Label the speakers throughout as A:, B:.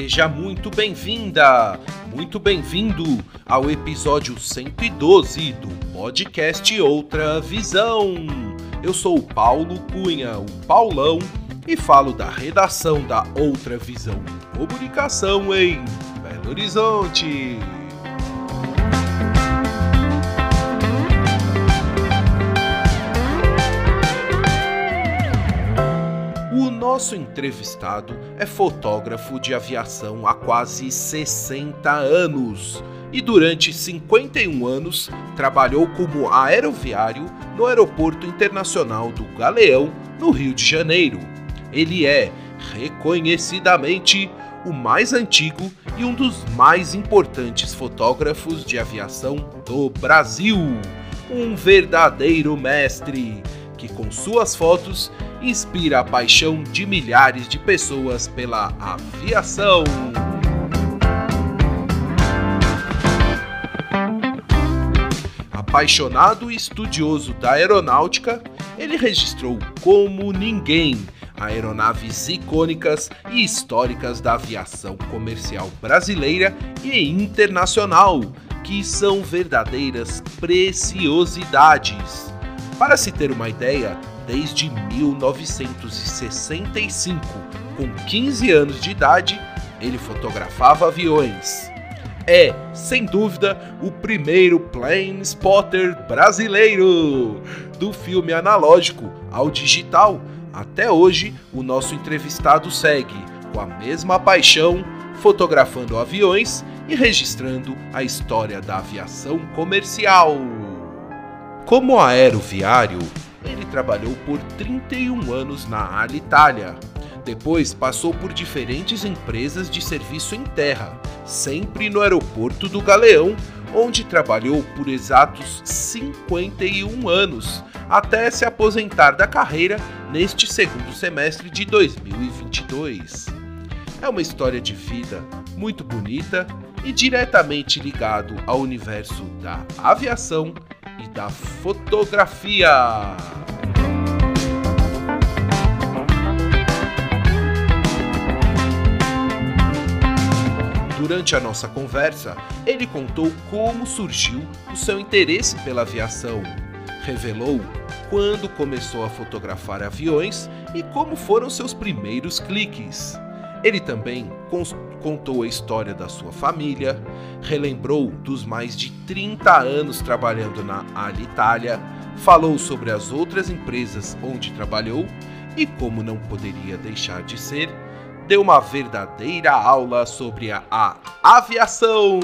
A: Seja muito bem-vinda, muito bem-vindo ao episódio 112 do podcast Outra Visão. Eu sou o Paulo Cunha, o Paulão, e falo da redação da Outra Visão Comunicação em Belo Horizonte. Nosso entrevistado é fotógrafo de aviação há quase 60 anos e durante 51 anos trabalhou como aeroviário no Aeroporto Internacional do Galeão, no Rio de Janeiro. Ele é, reconhecidamente, o mais antigo e um dos mais importantes fotógrafos de aviação do Brasil. Um verdadeiro mestre que, com suas fotos, inspira a paixão de milhares de pessoas pela aviação. Apaixonado e estudioso da aeronáutica, ele registrou como ninguém aeronaves icônicas e históricas da aviação comercial brasileira e internacional, que são verdadeiras preciosidades. Para se ter uma ideia, desde 1965, com 15 anos de idade, ele fotografava aviões. É, sem dúvida, o primeiro plane spotter brasileiro. Do filme analógico ao digital, até hoje o nosso entrevistado segue com a mesma paixão, fotografando aviões e registrando a história da aviação comercial. Como aeroviário, ele trabalhou por 31 anos na Alitalia. Depois passou por diferentes empresas de serviço em terra, sempre no aeroporto do Galeão, onde trabalhou por exatos 51 anos, até se aposentar da carreira neste segundo semestre de 2022. É uma história de vida muito bonita e diretamente ligado ao universo da aviação e da fotografia. Durante a nossa conversa, ele contou como surgiu o seu interesse pela aviação, revelou quando começou a fotografar aviões e como foram seus primeiros cliques. Ele também contou a história da sua família, relembrou dos mais de 30 anos trabalhando na Alitalia, falou sobre as outras empresas onde trabalhou e, como não poderia deixar de ser, deu uma verdadeira aula sobre a, a aviação.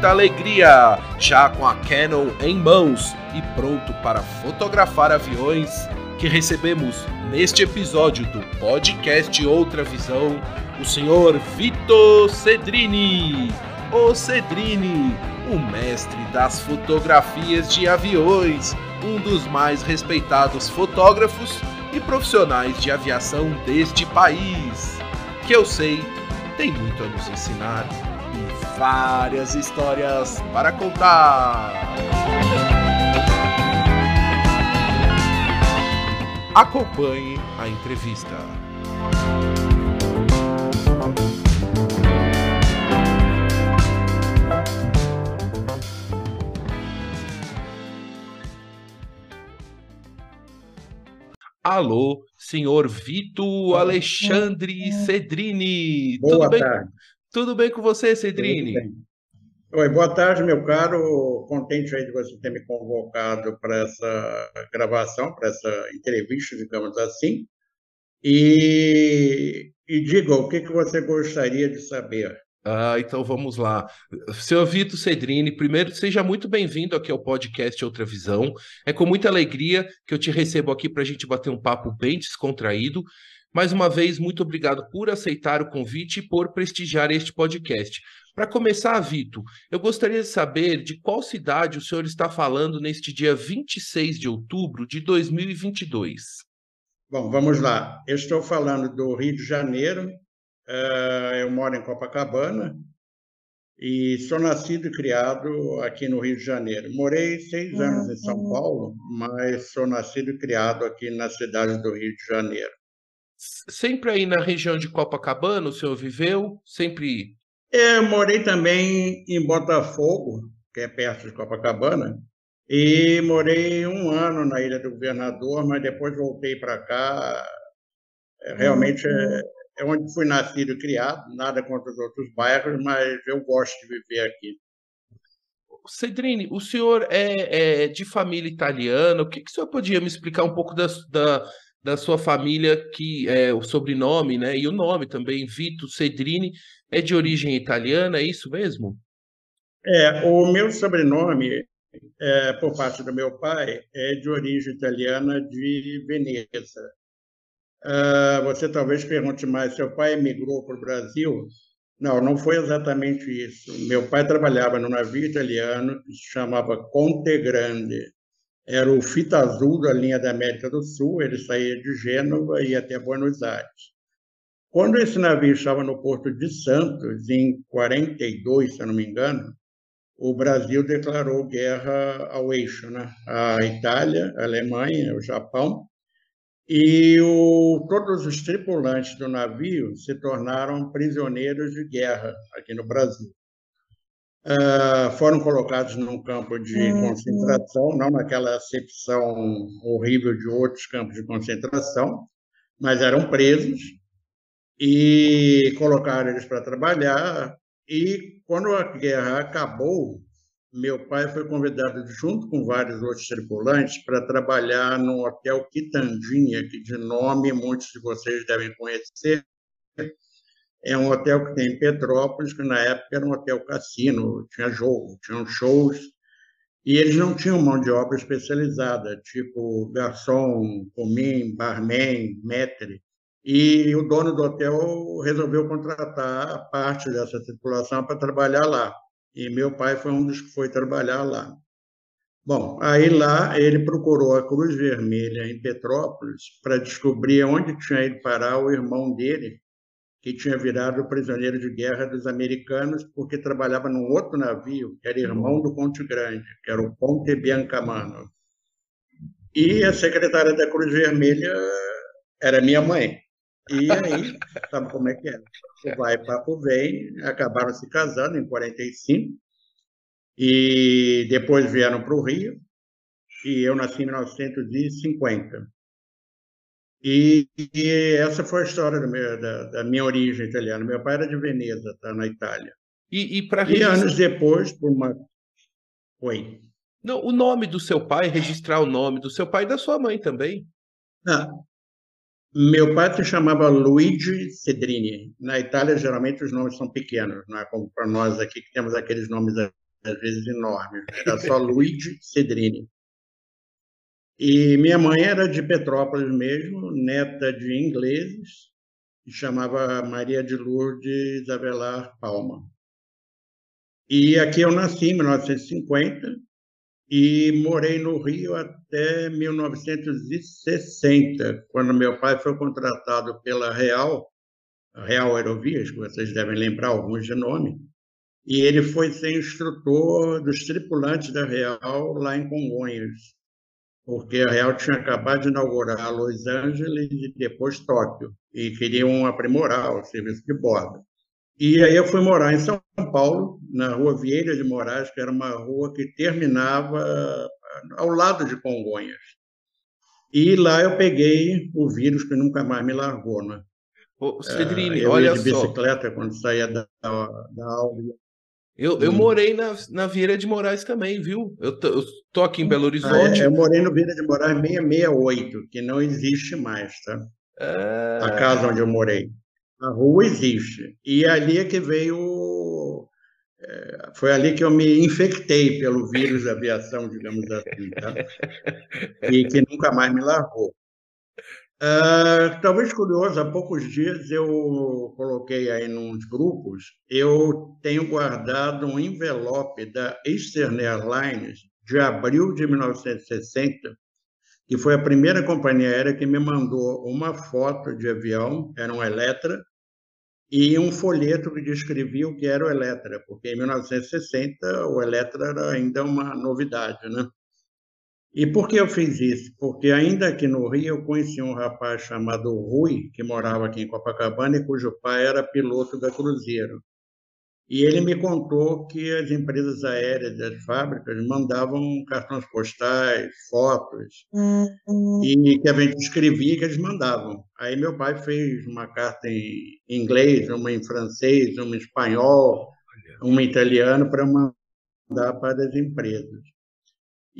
A: Muita alegria, já com a Canon em mãos e pronto para fotografar aviões, que recebemos neste episódio do podcast Outra Visão o senhor Vitor Cedrini. O Cedrini, o mestre das fotografias de aviões, um dos mais respeitados fotógrafos e profissionais de aviação deste país, que eu sei tem muito a nos ensinar várias histórias para contar. Acompanhe a entrevista. Alô, senhor Vito Alexandre Cedrini.
B: Boa
A: Tudo bem?
B: tarde.
A: Tudo bem com você, Cedrini?
B: Oi, boa tarde, meu caro. Contente aí de você ter me convocado para essa gravação, para essa entrevista, digamos assim. E, e diga, o que, que você gostaria de saber?
A: Ah, então vamos lá. Seu Vitor Cedrini, primeiro, seja muito bem-vindo aqui ao podcast Outra Visão. É com muita alegria que eu te recebo aqui para a gente bater um papo bem descontraído. Mais uma vez, muito obrigado por aceitar o convite e por prestigiar este podcast. Para começar, Vitor, eu gostaria de saber de qual cidade o senhor está falando neste dia 26 de outubro de 2022.
B: Bom, vamos lá. Eu estou falando do Rio de Janeiro, eh, eu moro em Copacabana e sou nascido e criado aqui no Rio de Janeiro. Morei seis anos em São uhum. Paulo, mas sou nascido e criado aqui na cidade do Rio de Janeiro.
A: Sempre aí na região de Copacabana o senhor viveu? Sempre?
B: Eu morei também em Botafogo, que é perto de Copacabana, e morei um ano na Ilha do Governador, mas depois voltei para cá. É, realmente é, é onde fui nascido e criado, nada contra os outros bairros, mas eu gosto de viver aqui.
A: Cedrini, o senhor é, é, de família italiana, o que, que o senhor podia me explicar um pouco da, da, da sua família, que é o sobrenome, né, e o nome também, Vito Cedrini, é de origem italiana, é isso mesmo?
B: É, o meu sobrenome, é, por parte do meu pai, é de origem italiana de Veneza. Uh, você talvez pergunte mais: seu pai emigrou para o Brasil? Não, não foi exatamente isso. Meu pai trabalhava no navio italiano que se chamava Conte Grande. Era o fita azul da linha da América do Sul. Ele saía de Gênova e ia até Buenos Aires. Quando esse navio estava no porto de Santos, em 42, se eu não me engano, o Brasil declarou guerra ao eixo, né? A Itália, a Alemanha, o Japão e o, todos os tripulantes do navio se tornaram prisioneiros de guerra aqui no Brasil. Uh, foram colocados num campo de uhum. concentração, não naquela acepção horrível de outros campos de concentração, mas eram presos e colocaram eles para trabalhar. E quando a guerra acabou, meu pai foi convidado, junto com vários outros tripulantes, para trabalhar no Hotel Quitandinha, que de nome muitos de vocês devem conhecer. É um hotel que tem em Petrópolis, que na época era um hotel cassino, tinha jogo, tinham shows, e eles não tinham mão de obra especializada, tipo garçom, comim, barman, maître. E o dono do hotel resolveu contratar parte dessa tripulação para trabalhar lá e meu pai foi um dos que foi trabalhar lá. Bom, aí lá ele procurou a Cruz Vermelha em Petrópolis para descobrir onde tinha ido parar o irmão dele, que tinha virado prisioneiro de guerra dos americanos, porque trabalhava num outro navio, que era irmão do Ponte Grande, que era o Ponte Biancamano. E a secretária da Cruz Vermelha era minha mãe. E aí, sabe como é que é? O vai, papo vem, acabaram se casando em 45, e depois vieram para o Rio, e eu nasci em 1950. E, e essa foi a história meu, da, da, minha origem italiana. Meu pai era de Veneza, tá, na Itália.
A: E, e, para
B: registrar... anos depois, por uma. Oi.
A: Não, o nome do seu pai, registrar o nome do seu pai e da sua mãe também.
B: Ah, meu pai se chamava Luigi Cedrini. Na Itália, geralmente, os nomes são pequenos, não é como para nós aqui, que temos aqueles nomes, às vezes, enormes. Era só Luigi Cedrini. E minha mãe era de Petrópolis mesmo, neta de ingleses, e chamava Maria de Lourdes Avelar Palma. E aqui eu nasci em 1950, e morei no Rio até 1960, quando meu pai foi contratado pela Real, Real Aerovias, que vocês devem lembrar alguns de nome, e ele foi ser instrutor dos tripulantes da Real lá em Congonhas, porque a Real tinha acabado de inaugurar Los Angeles e depois Tóquio, e queriam aprimorar o serviço de bordo. E aí eu fui morar em São Paulo, na rua Vieira de Moraes, que era uma rua que terminava ao lado de Congonhas. E lá eu peguei o vírus que nunca mais me largou, né?
A: Ô, Cedrini, é, eu olha
B: ia de bicicleta só. quando saía da, da aula.
A: Eu, eu hum. morei na, na Vieira de Moraes também, viu? Eu tô, eu tô aqui em Belo Horizonte.
B: Ah, é, eu morei no Vieira de Moraes 668, que não existe mais, tá? É... A casa onde eu morei. A rua existe. E ali é que veio. É, foi ali que eu me infectei pelo vírus da aviação, digamos assim, tá? E que nunca mais me largou. Uh, talvez curioso, há poucos dias eu coloquei aí nos grupos, eu tenho guardado um envelope da Eastern Airlines de abril de 1960, que foi a primeira companhia aérea que me mandou uma foto de avião, era um Electra, e um folheto que descrevia o que era o Electra, porque em 1960 o Electra era ainda uma novidade, né? E por que eu fiz isso? Porque ainda aqui no Rio eu conheci um rapaz chamado Rui, que morava aqui em Copacabana e cujo pai era piloto da Cruzeiro. E ele me contou que as empresas aéreas das fábricas mandavam cartões postais, fotos, uhum. e que a gente escrevia que eles mandavam. Aí meu pai fez uma carta em inglês, uma em francês, uma em espanhol, uma em italiano para mandar para as empresas.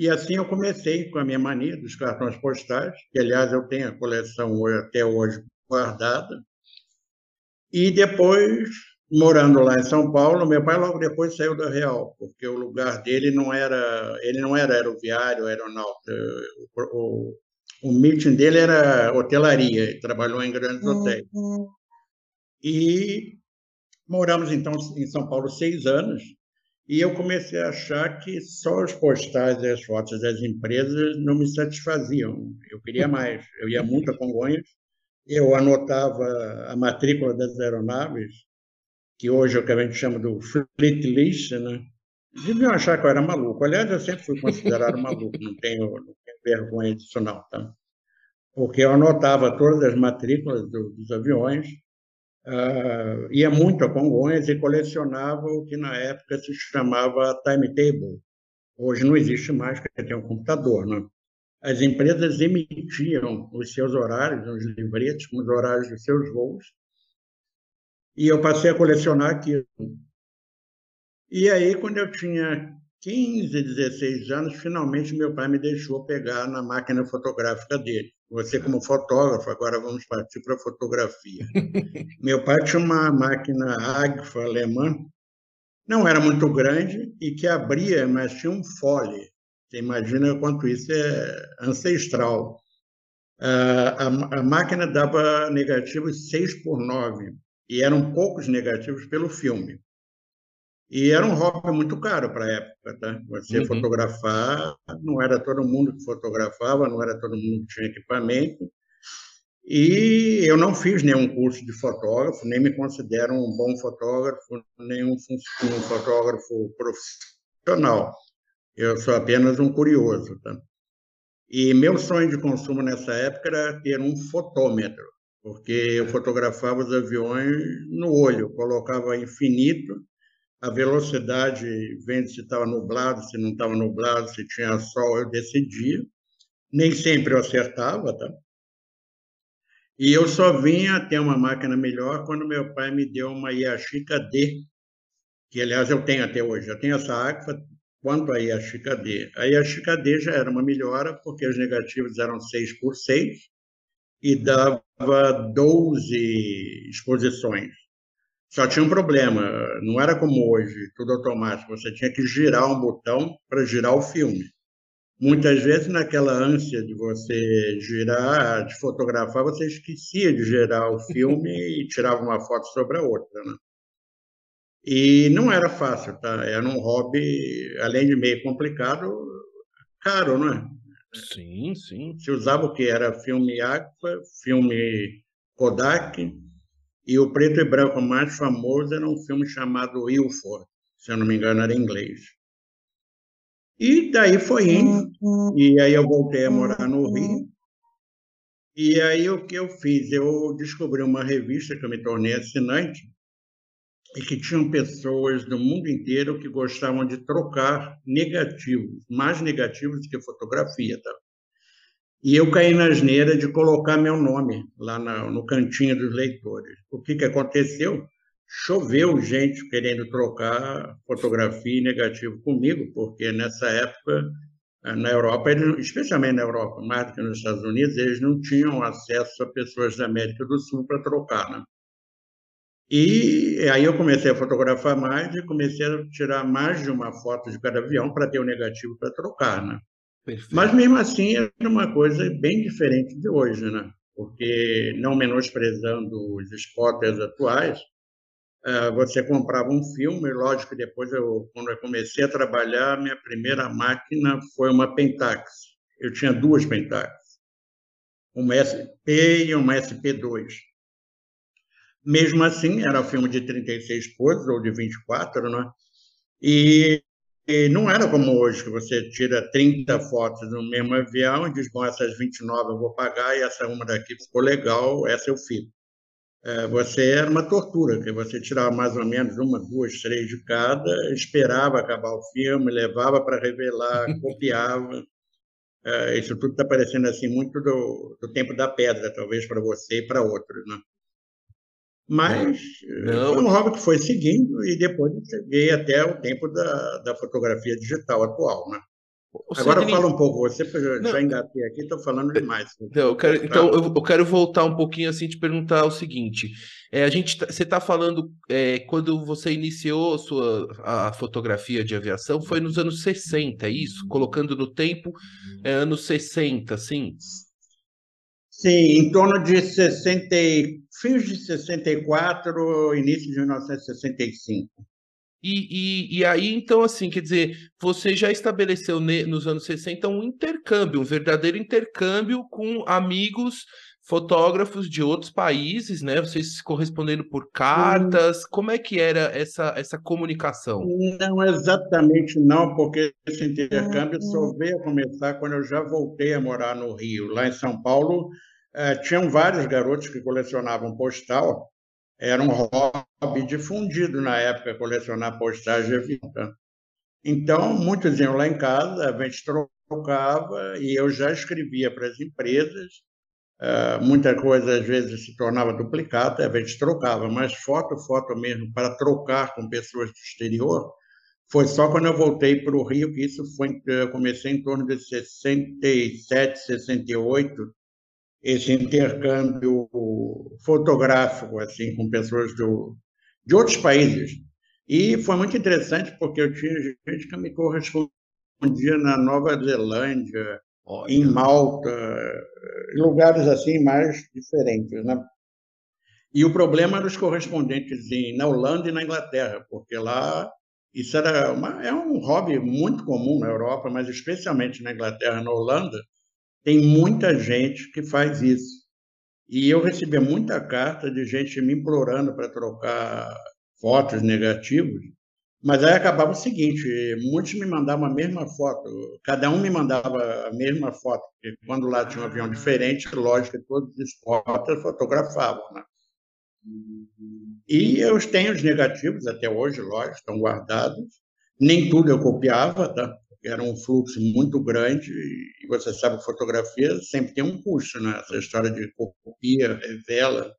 B: E assim eu comecei com a minha mania dos cartões postais, que aliás eu tenho a coleção até hoje guardada. E depois, morando lá em São Paulo, meu pai logo depois saiu da Real, porque o lugar dele não era, ele não era aeroviário, aeronauta. O, o, o meeting dele era hotelaria, ele trabalhou em grandes uhum. hotéis. E moramos então em São Paulo seis anos, e eu comecei a achar que só os postais e as fotos das empresas não me satisfaziam. Eu queria mais. Eu ia muito a Congonhas, eu anotava a matrícula das aeronaves, que hoje é o que a gente chama do fleet list, né? Deviam achar que eu era maluco. Aliás, eu sempre fui considerado maluco, não tenho, não tenho vergonha disso não, tá? Porque eu anotava todas as matrículas do, dos aviões, uh, ia muito a Congonhas e colecionava o que na época se chamava timetable. Hoje não existe mais, porque tem um computador. Né? As empresas emitiam os seus horários, os livretos com os horários dos seus voos, e eu passei a colecionar aquilo. E aí, quando eu tinha 15, 16 anos, finalmente meu pai me deixou pegar na máquina fotográfica dele. Você, como fotógrafo, agora vamos partir para a fotografia. Meu pai tinha uma máquina Agfa alemã, não era muito grande e que abria, mas tinha um fole. Você imagina quanto isso é ancestral. A, a, a máquina dava negativos 6 por 9 e eram poucos negativos pelo filme. E era um hobby muito caro para a época, tá? Você uhum. fotografar, não era todo mundo que fotografava, não era todo mundo que tinha equipamento. E eu não fiz nenhum curso de fotógrafo, nem me considero um bom fotógrafo, nem um, um fotógrafo profissional. Eu sou apenas um curioso, tá? E meu sonho de consumo nessa época era ter um fotômetro, porque eu fotografava os aviões no olho, colocava infinito a velocidade, vendo se estava nublado, se não estava nublado, se tinha sol, eu decidia. Nem sempre eu acertava, tá? E eu só vinha ter uma máquina melhor quando meu pai me deu uma Yashica D, que aliás eu tenho até hoje. Eu tenho essa Agfa quanto a Yashica D. A Yashica D já era uma melhora, porque os negativos eram 6 por 6 e dava 12 exposições. Só tinha um problema, não era como hoje, tudo automático, você tinha que girar um botão para girar o filme. Muitas vezes, naquela ânsia de você girar, de fotografar, você esquecia de girar o filme e tirava uma foto sobre a outra. Né? E não era fácil, tá? Era um hobby, além de meio complicado, caro, não é?
A: Sim, sim.
B: Se usava o que? Era filme Agfa, filme Kodak, e o preto e branco mais famoso era um filme chamado Ilford, se eu não me engano, era em inglês. E daí foi indo, e aí eu voltei a morar no Rio. E aí o que eu fiz? Eu descobri uma revista que eu me tornei assinante, e que tinham pessoas do mundo inteiro que gostavam de trocar negativos, mais negativos do que fotografia. Tá? E eu caí na asneira de colocar meu nome lá no cantinho dos leitores. O que, que aconteceu? choveu gente querendo trocar fotografia e negativo comigo, porque nessa época, na Europa, especialmente na Europa, mais do que nos Estados Unidos, eles não tinham acesso a pessoas da América do Sul para trocar, né? E aí eu comecei a fotografar mais e comecei a tirar mais de uma foto de cada avião para ter o negativo para trocar, né? Perfeito. Mas mesmo assim era uma coisa bem diferente de hoje, né? Porque não menosprezando os spotters atuais, eh, você comprava um filme, lógico que depois eu, quando eu comecei a trabalhar, minha primeira máquina foi uma Pentax. Eu tinha duas Pentax, uma SP e uma SP2. Mesmo assim, era filme de 36 poses ou de 24, né? E, e não era como hoje, que você tira 30 fotos no mesmo avião e diz, bom, essas 29 eu vou pagar e essa uma daqui ficou legal, essa eu fico. É, você era uma tortura, que você tirava mais ou menos uma, duas, três de cada, esperava acabar o filme, levava para revelar, copiava. É, isso tudo está parecendo assim muito do, do tempo da pedra, talvez para você e para outros, né? Mas eh, Não. foi um hobby que foi seguindo e depois cheguei até o tempo da, da fotografia digital atual, né? Agora fala um pouco, você já, já engatei aqui, estou falando demais.
A: Então, eu quero, então eu, eu, quero voltar um pouquinho assim te perguntar o seguinte: é, a gente, tá, você está falando é, quando você iniciou a sua a fotografia de aviação foi nos anos 60, é isso? Colocando no tempo é, anos 60, sim?
B: Sim, em torno de 60, fins de 64, início de 1965.
A: E, e, e aí, então, assim, quer dizer, você já estabeleceu nos anos 60 um intercâmbio, um verdadeiro intercâmbio com amigos fotógrafos de outros países, né? Vocês se correspondendo por cartas. Como é que era essa, essa comunicação?
B: Não exatamente não, porque esse intercâmbio só veio a começar quando eu já voltei a morar no Rio. Lá em São Paulo, é, tinham vários garotos que colecionavam postal, era um hobby difundido na época, colecionar postais de avião. Tá? Então, muitos iam lá em casa, a gente trocava e eu já escrevia para as empresas. Uh, muita coisa às vezes se tornava duplicata, a gente trocava, mas foto, foto mesmo, para trocar com pessoas do exterior, foi só quando eu voltei para o Rio que isso foi. Eu comecei em torno de 67, 68, esse intercâmbio fotográfico assim com pessoas do, de outros países. E foi muito interessante porque eu tinha gente que me correspondia na Nova Zelândia, Olha. em Malta, lugares assim mais diferentes, né? E o problema eram os correspondentes em, na Holanda e na Inglaterra, porque lá isso era uma, é um hobby muito comum na Europa, mas especialmente na Inglaterra, na Holanda, tem muita gente que faz isso. E eu recebia muita carta de gente me implorando para trocar fotos negativos, mas aí acabava o seguinte: muitos me mandavam a mesma foto, cada um me mandava a mesma foto, porque quando lá tinha um avião diferente, lógico que todos os fotos fotografavam. Né? E eu tenho os negativos até hoje, lógico, estão guardados. Nem tudo eu copiava, tá? Era um fluxo muito grande e você sabe que fotografia sempre tem um custo, né? Essa história de copia, revela.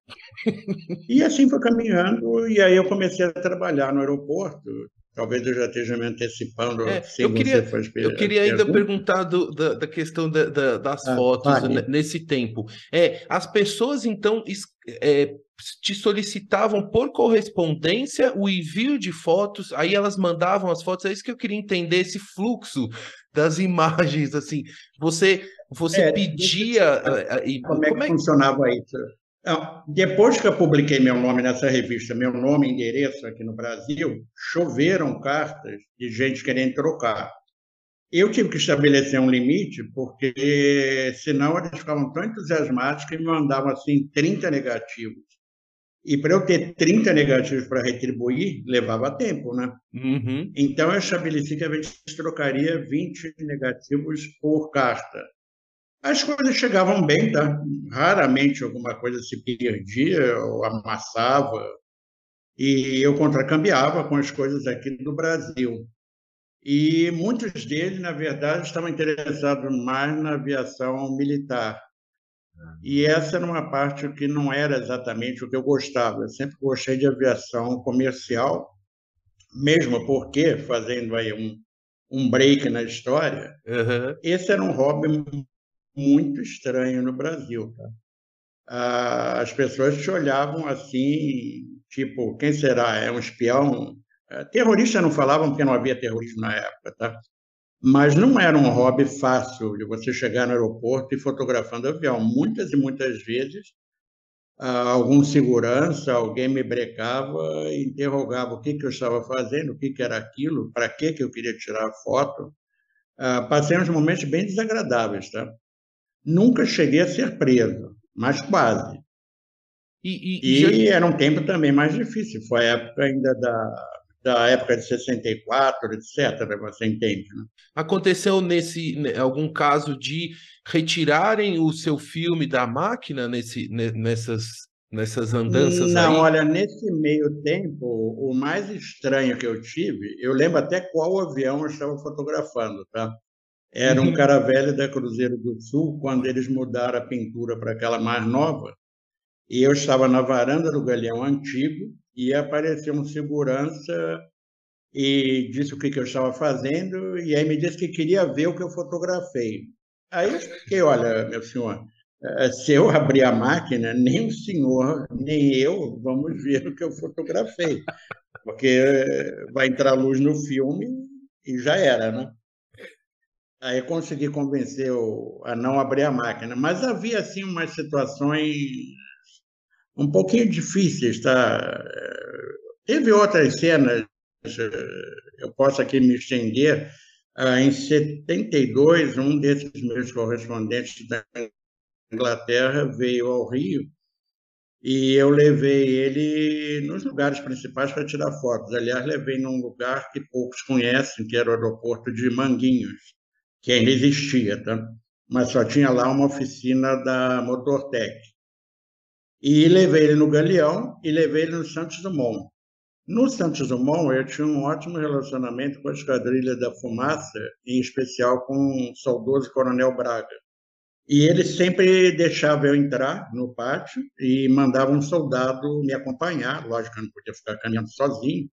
B: e assim foi caminhando e aí eu comecei a trabalhar no aeroporto. Talvez eu já esteja me antecipando.
A: É, eu, queria, eu queria ainda perguntar do, da, da, questão da, da, das ah, fotos vale. nesse tempo. É, as pessoas, então, é, te solicitavam por correspondência o envio de fotos, aí elas mandavam as fotos, é isso que eu queria entender, esse fluxo das imagens, assim, você você é, pedia...
B: Eh, eh, como, como é que funcionava isso? Depois que eu publiquei meu nome nessa revista, meu nome e endereço aqui no Brasil, choveram cartas de gente querendo trocar. Eu tive que estabelecer um limite, porque senão eles ficavam tão entusiasmados que me mandavam assim 30 negativos. E para eu ter 30 negativos para retribuir, levava tempo, né? Uhum. Então eu estabeleci que a gente trocaria 20 negativos por carta. As coisas chegavam bem, tá? Raramente alguma coisa se perdia ou amassava. E eu contracambiava com as coisas aqui do Brasil. E muitos deles, na verdade, estavam interessados mais na aviação militar E essa era uma parte que não era exatamente o que eu gostava. Eu sempre gostei de aviação comercial, mesmo porque, fazendo aí um, um break na história, uhum. esse era um hobby muito estranho no Brasil. Tá? As pessoas te olhavam assim, tipo, quem será? É um espião? É, terrorista não falavam porque não havia terrorismo na época, tá? Mas não era um hobby fácil de você chegar no aeroporto e fotografando avião. Muitas e muitas vezes, algum segurança, alguém me brecava interrogava o que, que eu estava fazendo, o que, que era aquilo, para que, que eu queria tirar a foto. Ah, passei uns momentos bem desagradáveis, tá? Nunca cheguei a ser preso, mas quase. E, e, e já... era um tempo também mais difícil. Foi a época ainda da, da época de 64, etc. Você entende? Né?
A: Aconteceu nesse algum caso de retirarem o seu filme da máquina nesse, nessas, nessas andanças?
B: Não,
A: aí?
B: olha, nesse meio tempo, o mais estranho que eu tive, eu lembro até qual avião eu estava fotografando, tá? Era um uhum. Caravelle da Cruzeiro do Sul, quando eles mudaram a pintura para aquela mais nova. E eu estava na varanda do galeão antigo e apareceu um segurança e disse o que, que eu estava fazendo e aí me disse que queria ver o que eu fotografei. Aí eu expliquei, olha, meu senhor, eh, se eu abrir a máquina, nem o senhor, nem eu vamos ver o que eu fotografei, porque vai entrar luz no filme e já era, né? Aí consegui convencer a não abrir a máquina, mas havia assim umas situações um pouquinho difíceis, tá? Teve outras cenas, eu posso aqui me estender. Ah, em 72, um desses meus correspondentes da Inglaterra veio ao Rio e eu levei ele nos lugares principais para tirar fotos. Aliás, levei num lugar que poucos conhecem, que era o aeroporto de Manguinhos que ainda existia, tá? mas só tinha lá uma oficina da Motortec. E levei ele no Galeão e levei ele no Santos Dumont. No Santos Dumont, eu tinha um ótimo relacionamento com a Esquadrilha da Fumaça, em especial com o saudoso Coronel Braga. E ele sempre deixava eu entrar no pátio e mandava um soldado me acompanhar. Lógico que eu não podia ficar caminhando sozinho,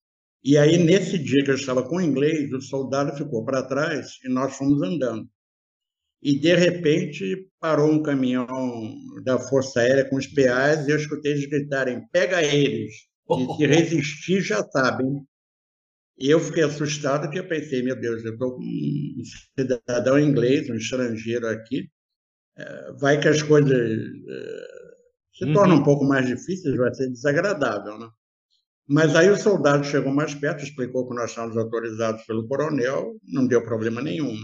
B: e aí, nesse dia que eu estava com o inglês, o soldado ficou para trás e nós fomos andando. E, de repente, parou um caminhão da Força Aérea com os PAs e eu escutei eles gritarem: pega eles! E se resistir, já sabem. E eu fiquei assustado, porque eu pensei: meu Deus, eu estou com um cidadão inglês, um estrangeiro aqui, é, vai que as coisas é, se tornam uhum. um pouco mais difíceis, vai ser desagradável, né? Mas aí o soldado chegou mais perto, explicou que nós estávamos autorizados pelo coronel, não deu problema nenhum.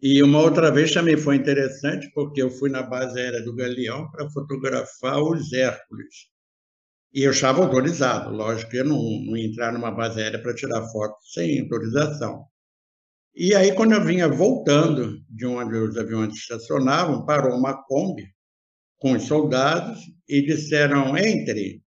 B: E uma outra vez também foi interessante, porque eu fui na base aérea do Galeão para fotografar os Hércules. E eu estava autorizado, lógico que eu não, não ia entrar numa base aérea para tirar foto sem autorização. E aí, quando eu vinha voltando de onde os aviões estacionavam, parou uma Kombi com os soldados e disseram: entre.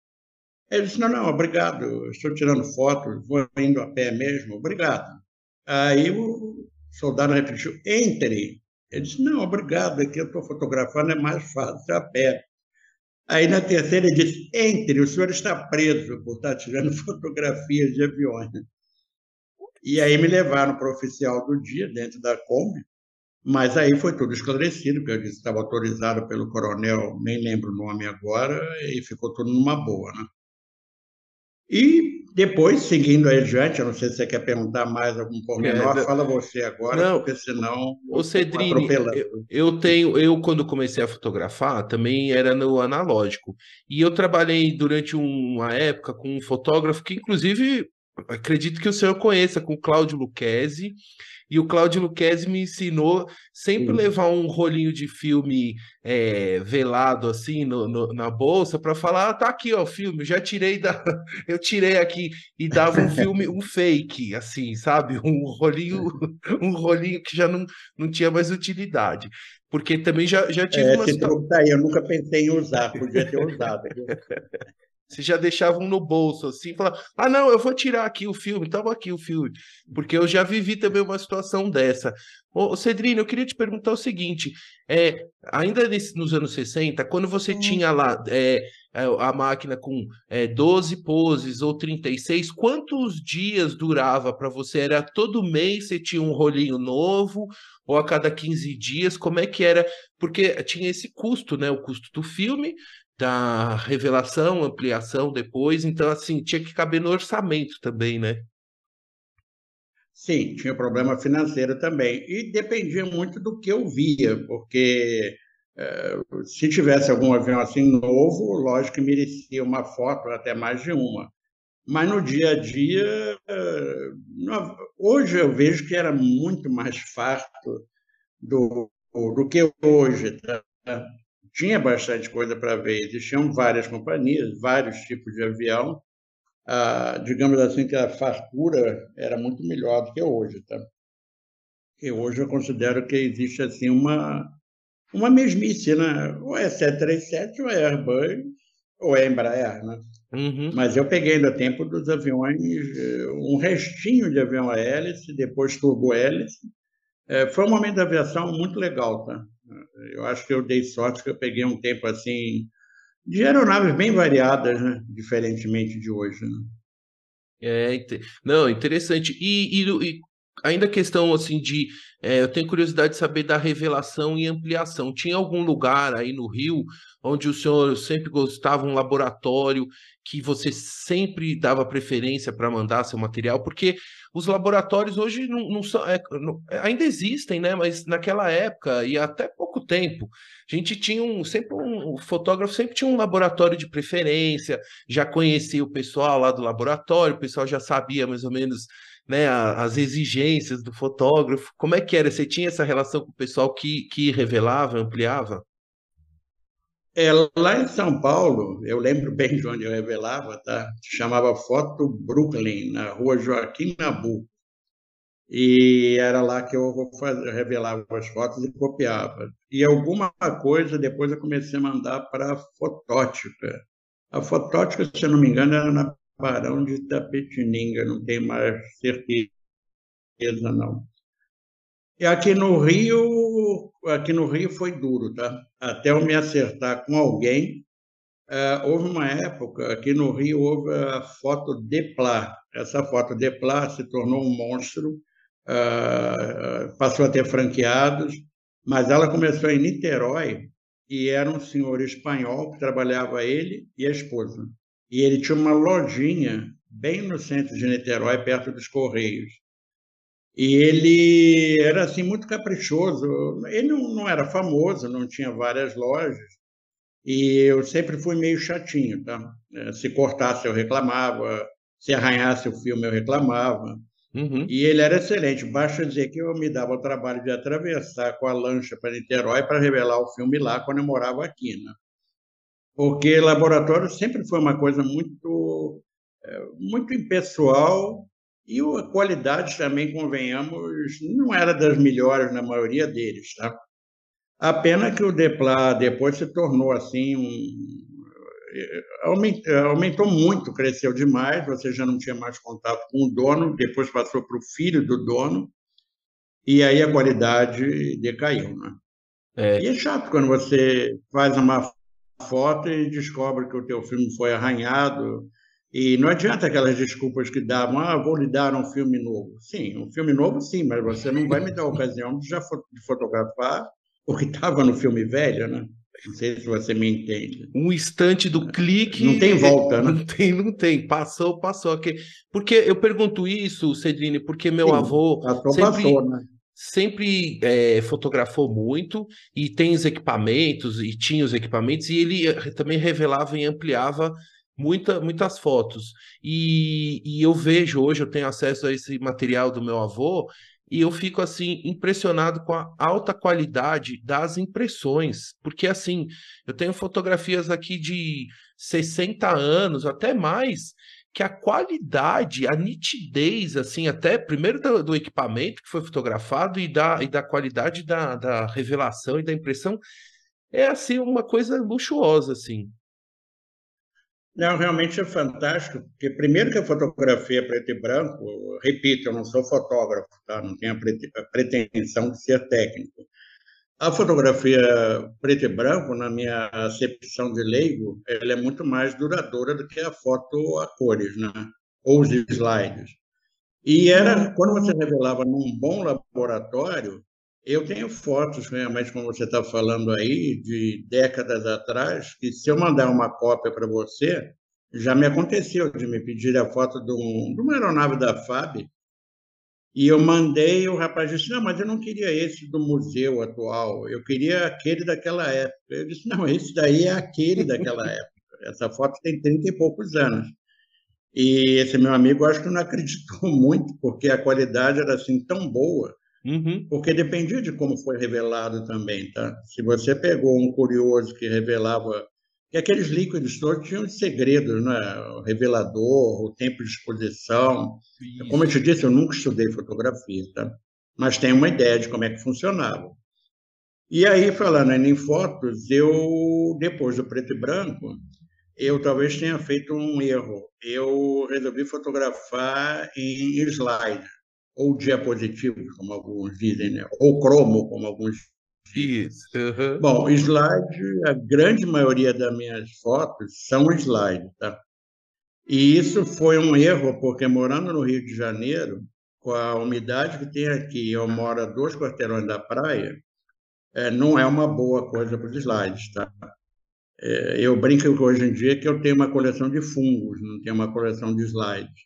B: Ele disse, não, não, obrigado, estou tirando fotos, vou indo a pé mesmo, obrigado. Aí o soldado repetiu, entre. Ele disse, não, obrigado, aqui eu estou fotografando, é mais fácil, a pé. Aí na terceira ele disse, entre, o senhor está preso por estar tirando fotografias de aviões. E aí me levaram para o oficial do dia, dentro da Kombi, mas aí foi tudo esclarecido, porque eu disse estava autorizado pelo coronel, nem lembro o nome agora, e ficou tudo numa boa, né? E depois, seguindo adiante, eu não sei se você quer perguntar mais algum pormenor, é, fala você agora, não, porque senão.
A: O Cedrini, eu, eu tenho, eu quando comecei a fotografar, também era no analógico. E eu trabalhei durante uma época com um fotógrafo que, inclusive, acredito que o senhor conheça, com Cláudio Luquezzi. E o Claudio Luquezzi me ensinou sempre Sim. levar um rolinho de filme é, velado assim no, no, na bolsa para falar, ah, tá aqui ó, o filme, já tirei da, eu tirei aqui e dava um filme, um fake, assim, sabe, um rolinho, um rolinho que já não, não tinha mais utilidade, porque também já, já tive
B: é, uma. Esse tá aí, eu nunca pensei em usar, podia ter usado.
A: Você já deixava um no bolso, assim, falava, ah, não, eu vou tirar aqui o filme, toma aqui o filme, porque eu já vivi também uma situação dessa. Ô, Cedrino, eu queria te perguntar o seguinte, é, ainda nesse, nos anos 60, quando você hum. tinha lá é, é, a máquina com é, 12 poses ou 36, quantos dias durava para você? Era todo mês você tinha um rolinho novo, ou a cada 15 dias? Como é que era? Porque tinha esse custo, né? O custo do filme, da revelação, ampliação depois, então assim, tinha que caber no orçamento também, né?
B: Sim, tinha problema financeiro também. E dependia muito do que eu via, porque é, se tivesse algum avião assim novo, lógico que merecia uma foto, até mais de uma. Mas no dia a dia, é, hoje eu vejo que era muito mais farto do, do que hoje. Tá? Tinha bastante coisa para ver. Existiam várias companhias, vários tipos de avião. Ah, digamos assim que a fartura era muito melhor do que hoje, tá? E hoje eu considero que existe assim uma uma mesmice, né? Ou é 737 ou é Airbus ou é Embraer, né? Uhum. Mas eu peguei no tempo dos aviões eh, um restinho de avião a hélice, depois turbo hélice. É, foi um momento da aviação muito legal, tá? Eu acho que eu dei sorte que eu peguei um tempo assim de aeronaves bem variadas, né? diferentemente de hoje. Né?
A: É, não, interessante. E, e, e ainda questão assim de, é, eu tenho curiosidade de saber da revelação e ampliação. Tinha algum lugar aí no Rio onde o senhor sempre gostava um laboratório que você sempre dava preferência para mandar seu material? Porque os laboratórios hoje não, não são, é, não, ainda existem, né? Mas naquela época e até pouco tempo, a gente tinha um sempre um o fotógrafo sempre tinha um laboratório de preferência, já conhecia o pessoal lá do laboratório, o pessoal já sabia mais ou menos né, as exigências do fotógrafo. Como é que era? Você tinha essa relação com o pessoal que, que revelava, ampliava?
B: É, lá em São Paulo, eu lembro bem de onde eu revelava, tá? chamava Foto Brooklyn, na rua Joaquim Nabu. E era lá que eu revelava as fotos e copiava. E alguma coisa depois eu comecei a mandar para a Fotótica. A Fotótica, se eu não me engano, era na Barão de Tapetininga, não tenho mais certeza, não. E aqui no Rio, aqui no Rio foi duro, tá? Até eu me acertar com alguém, uh, houve uma época aqui no Rio houve a foto Deplat. Essa foto Deplat se tornou um monstro, uh, passou a ter franqueados, mas ela começou em Niterói e era um senhor espanhol que trabalhava ele e a esposa. E ele tinha uma lojinha bem no centro de Niterói, perto dos Correios. E ele era assim muito caprichoso. Ele não, não era famoso, não tinha várias lojas. E eu sempre fui meio chatinho, tá? É, se cortasse eu reclamava, se arranhasse o filme eu reclamava. Uhum. E ele era excelente. Basta dizer que eu me dava o trabalho de atravessar com a lancha para Niterói para revelar o filme lá quando eu morava aqui, né? Porque laboratório sempre foi uma coisa muito é, muito impessoal e a qualidade também, convenhamos, não era das melhores na maioria deles, tá? A pena que o Depla depois se tornou assim um aumentou muito, cresceu demais, você já não tinha mais contato com o dono, depois passou para o filho do dono, e aí a qualidade decaiu. Né? É. E é chato quando você faz uma foto e descobre que o teu filme foi arranhado, e não adianta aquelas desculpas que davam, ah, vou lhe dar um filme novo. Sim, um filme novo sim, mas você não vai me dar a ocasião de já fotografar o que estava no filme velho, né? Não sei se você me entende.
A: Um instante do clique.
B: Não tem volta, né?
A: Não tem, não tem. Passou, passou. Porque eu pergunto isso, Cedrine, porque meu Sim, avô. Passou, sempre, passou, né? Sempre é, fotografou muito e tem os equipamentos, e tinha os equipamentos, e ele eh, também revelava e ampliava muita, muitas fotos. E, e eu vejo hoje, eu tenho acesso a esse material do meu avô, e eu fico assim impressionado com a alta qualidade das impressões, porque assim, eu tenho fotografias aqui de 60 anos, até mais, que a qualidade, a nitidez, assim, até primeiro do, do equipamento que foi fotografado e da, e da qualidade da, da revelação e da impressão, é assim uma coisa luxuosa, assim.
B: Não, realmente é fantástico, porque primeiro que a fotografia é preto e branco, repito, eu não sou fotógrafo, tá? não tenho a pretensão de ser técnico. A fotografia preto e branco, na minha acepção de leigo, ela é muito mais duradoura do que a foto a cores, né? ou os slides. E era quando você revelava num bom laboratório, eu tenho fotos, realmente, como você está falando aí, de décadas atrás, que se eu mandar uma cópia para você, já me aconteceu de me pedir a foto de, um, de uma aeronave da FAB, e eu mandei, o rapaz disse, não, mas eu não queria esse do museu atual, eu queria aquele daquela época. Eu disse, não, esse daí é aquele daquela época. Essa foto tem 30 e poucos anos. E esse meu amigo, acho que não acreditou muito, porque a qualidade era assim tão boa, Uhum. Porque dependia de como foi revelado também, tá? Se você pegou um curioso que revelava que aqueles líquidos todos tinham segredos, né? O revelador, o tempo de exposição. Isso. Como eu te disse, eu nunca estudei fotografia, tá? Mas tenho uma ideia de como é que funcionava. E aí, falando em fotos, eu, depois do preto e branco, eu talvez tenha feito um erro. Eu resolvi fotografar em slide ou diapositivos, como alguns dizem, né? ou cromo, como alguns.
A: Isso. Uhum.
B: Bom, slide, a grande maioria das minhas fotos são slide, tá? E isso foi um erro, porque morando no Rio de Janeiro, com a umidade que tem aqui, eu moro a dois quarteirões da praia, é, não é uma boa coisa para os slides, tá? É, eu brinco hoje em dia que eu tenho uma coleção de fungos, não tenho uma coleção de slides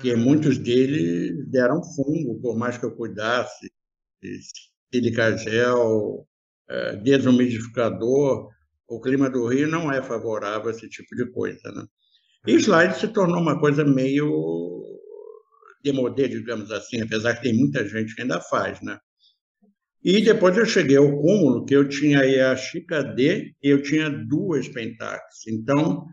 B: que ah. muitos deles deram fungo, por mais que eu cuidasse, sílica gel, é, desumidificador, o clima do Rio não é favorável a esse tipo de coisa. Né? E slide se tornou uma coisa meio demodê, digamos assim, apesar que tem muita gente que ainda faz, né? E depois eu cheguei ao cúmulo que eu tinha aí a Chica D e eu tinha duas Pentax. Então,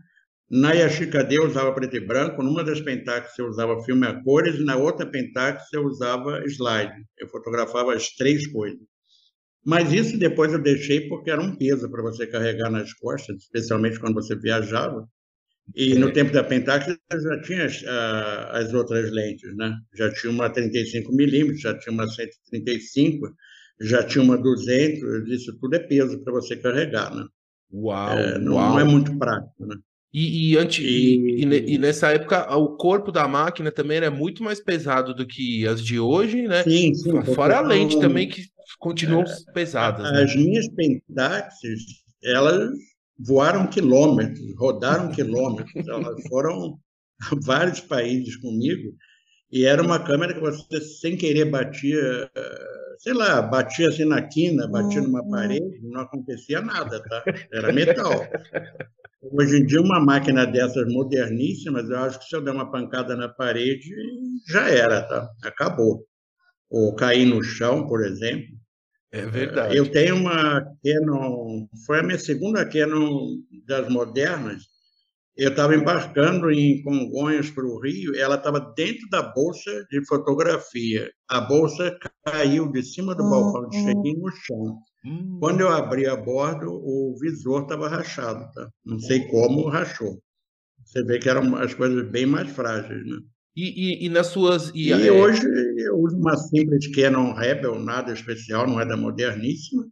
B: na Yashikade eu usava preto e branco, numa das Pentax eu usava filme a cores e na outra Pentax eu usava slide. Eu fotografava as três coisas. Mas isso depois eu deixei porque era um peso para você carregar nas costas, especialmente quando você viajava. E no é. tempo da Pentax eu já tinha as, as outras lentes, né? Já tinha uma 35 milímetros, já tinha uma 135, já tinha uma 200, isso tudo é peso para você carregar, né?
A: Uau,
B: é, não,
A: uau.
B: não é muito prático, né?
A: E, e, antes, e, e, e, nessa época o corpo da máquina também era muito mais pesado do que as de hoje, né?
B: Sim, sim.
A: Fora a lente também, que continuam é, pesadas.
B: Né? As né? minhas Pentaxes, elas voaram quilômetros, rodaram quilômetros, elas foram a vários países comigo, e era uma câmera que você, sem querer, batia, sei lá, batia assim na quina, batia numa uhum. parede, não acontecia nada, tá? Era metal. Hoje em dia, uma máquina dessas moderníssimas, eu acho que se eu der uma pancada na parede, já era, tá? Acabou. Ou cair no chão, por exemplo.
A: É verdade.
B: Eu tenho uma Canon, foi a minha segunda Canon das modernas. Eu estava embarcando em Congonhas para o Rio, ela estava dentro da bolsa de fotografia. A bolsa caiu de cima do balcão de check-in no chão. Hum. Quando eu abri a bordo, o visor estava rachado, tá? Não sei como rachou. Você vê que eram as coisas bem mais frágeis, né?
A: E, e, e nas suas.
B: E, e é... hoje eu uso uma simples Canon Rebel, nada especial, não é da moderníssima,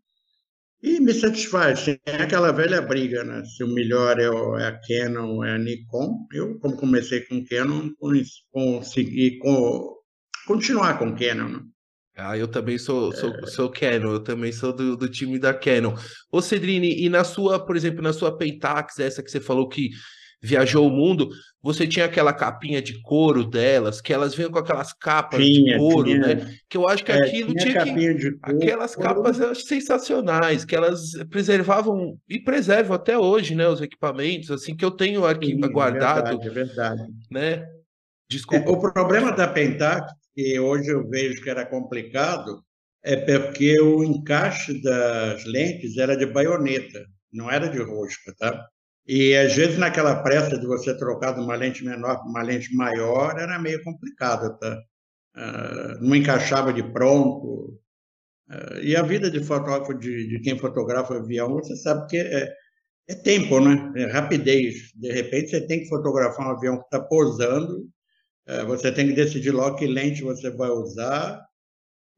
B: e me satisfaz. Tem aquela velha briga, né? Se o melhor é, o, é a Canon é a Nikon. Eu, como comecei com Canon, consegui com, continuar com Canon. Né?
A: Ah, eu também sou, sou, é. sou Canon, eu também sou do, do time da Canon. Ô Cedrini, e na sua, por exemplo, na sua Pentax, essa que você falou que viajou o mundo, você tinha aquela capinha de couro delas, que elas vinham com aquelas capas tinha, de couro, tinha. né? Que eu acho que é, aquilo tinha, tinha que. Couro, aquelas capas acho sensacionais, que elas preservavam e preservam até hoje, né? Os equipamentos, assim, que eu tenho aqui Sim, guardado.
B: É verdade, é verdade.
A: Né? Desculpa.
B: É, o problema da Pentax que hoje eu vejo que era complicado, é porque o encaixe das lentes era de baioneta, não era de rosca, tá? E às vezes naquela pressa de você trocar de uma lente menor para uma lente maior era meio complicado, tá? Uh, não encaixava de pronto. Uh, e a vida de fotógrafo, de, de quem fotografa avião, você sabe que é, É tempo, né? É rapidez. De repente, você tem que fotografar um avião que está pousando, é, você tem que decidir logo que lente você vai usar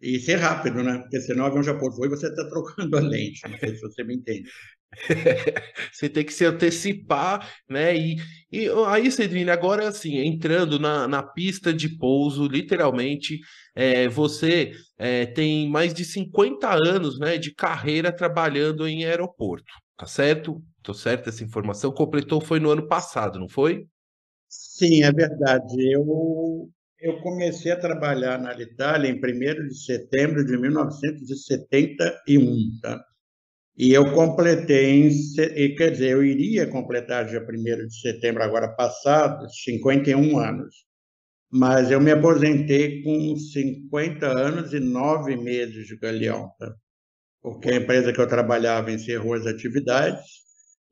B: e ser rápido, né? Porque senão o avião já pousou e você está trocando a lente. Não sei se você me entende.
A: você tem que se antecipar, né? E, e aí, Cedrine, agora assim, entrando na, na pista de pouso, literalmente, é, você é, tem mais de 50 anos né, de carreira trabalhando em aeroporto, tá certo? Tô certo essa informação? Completou foi no ano passado, não foi?
B: Sim, é verdade. Eu, eu comecei a trabalhar na Itália em 1 de setembro de 1971, tá? E eu completei, em, quer dizer, eu iria completar dia 1 de setembro, agora passado, 51 anos. Mas eu me aposentei com 50 anos e 9 meses de galeão, tá? porque a empresa que eu trabalhava encerrou as atividades.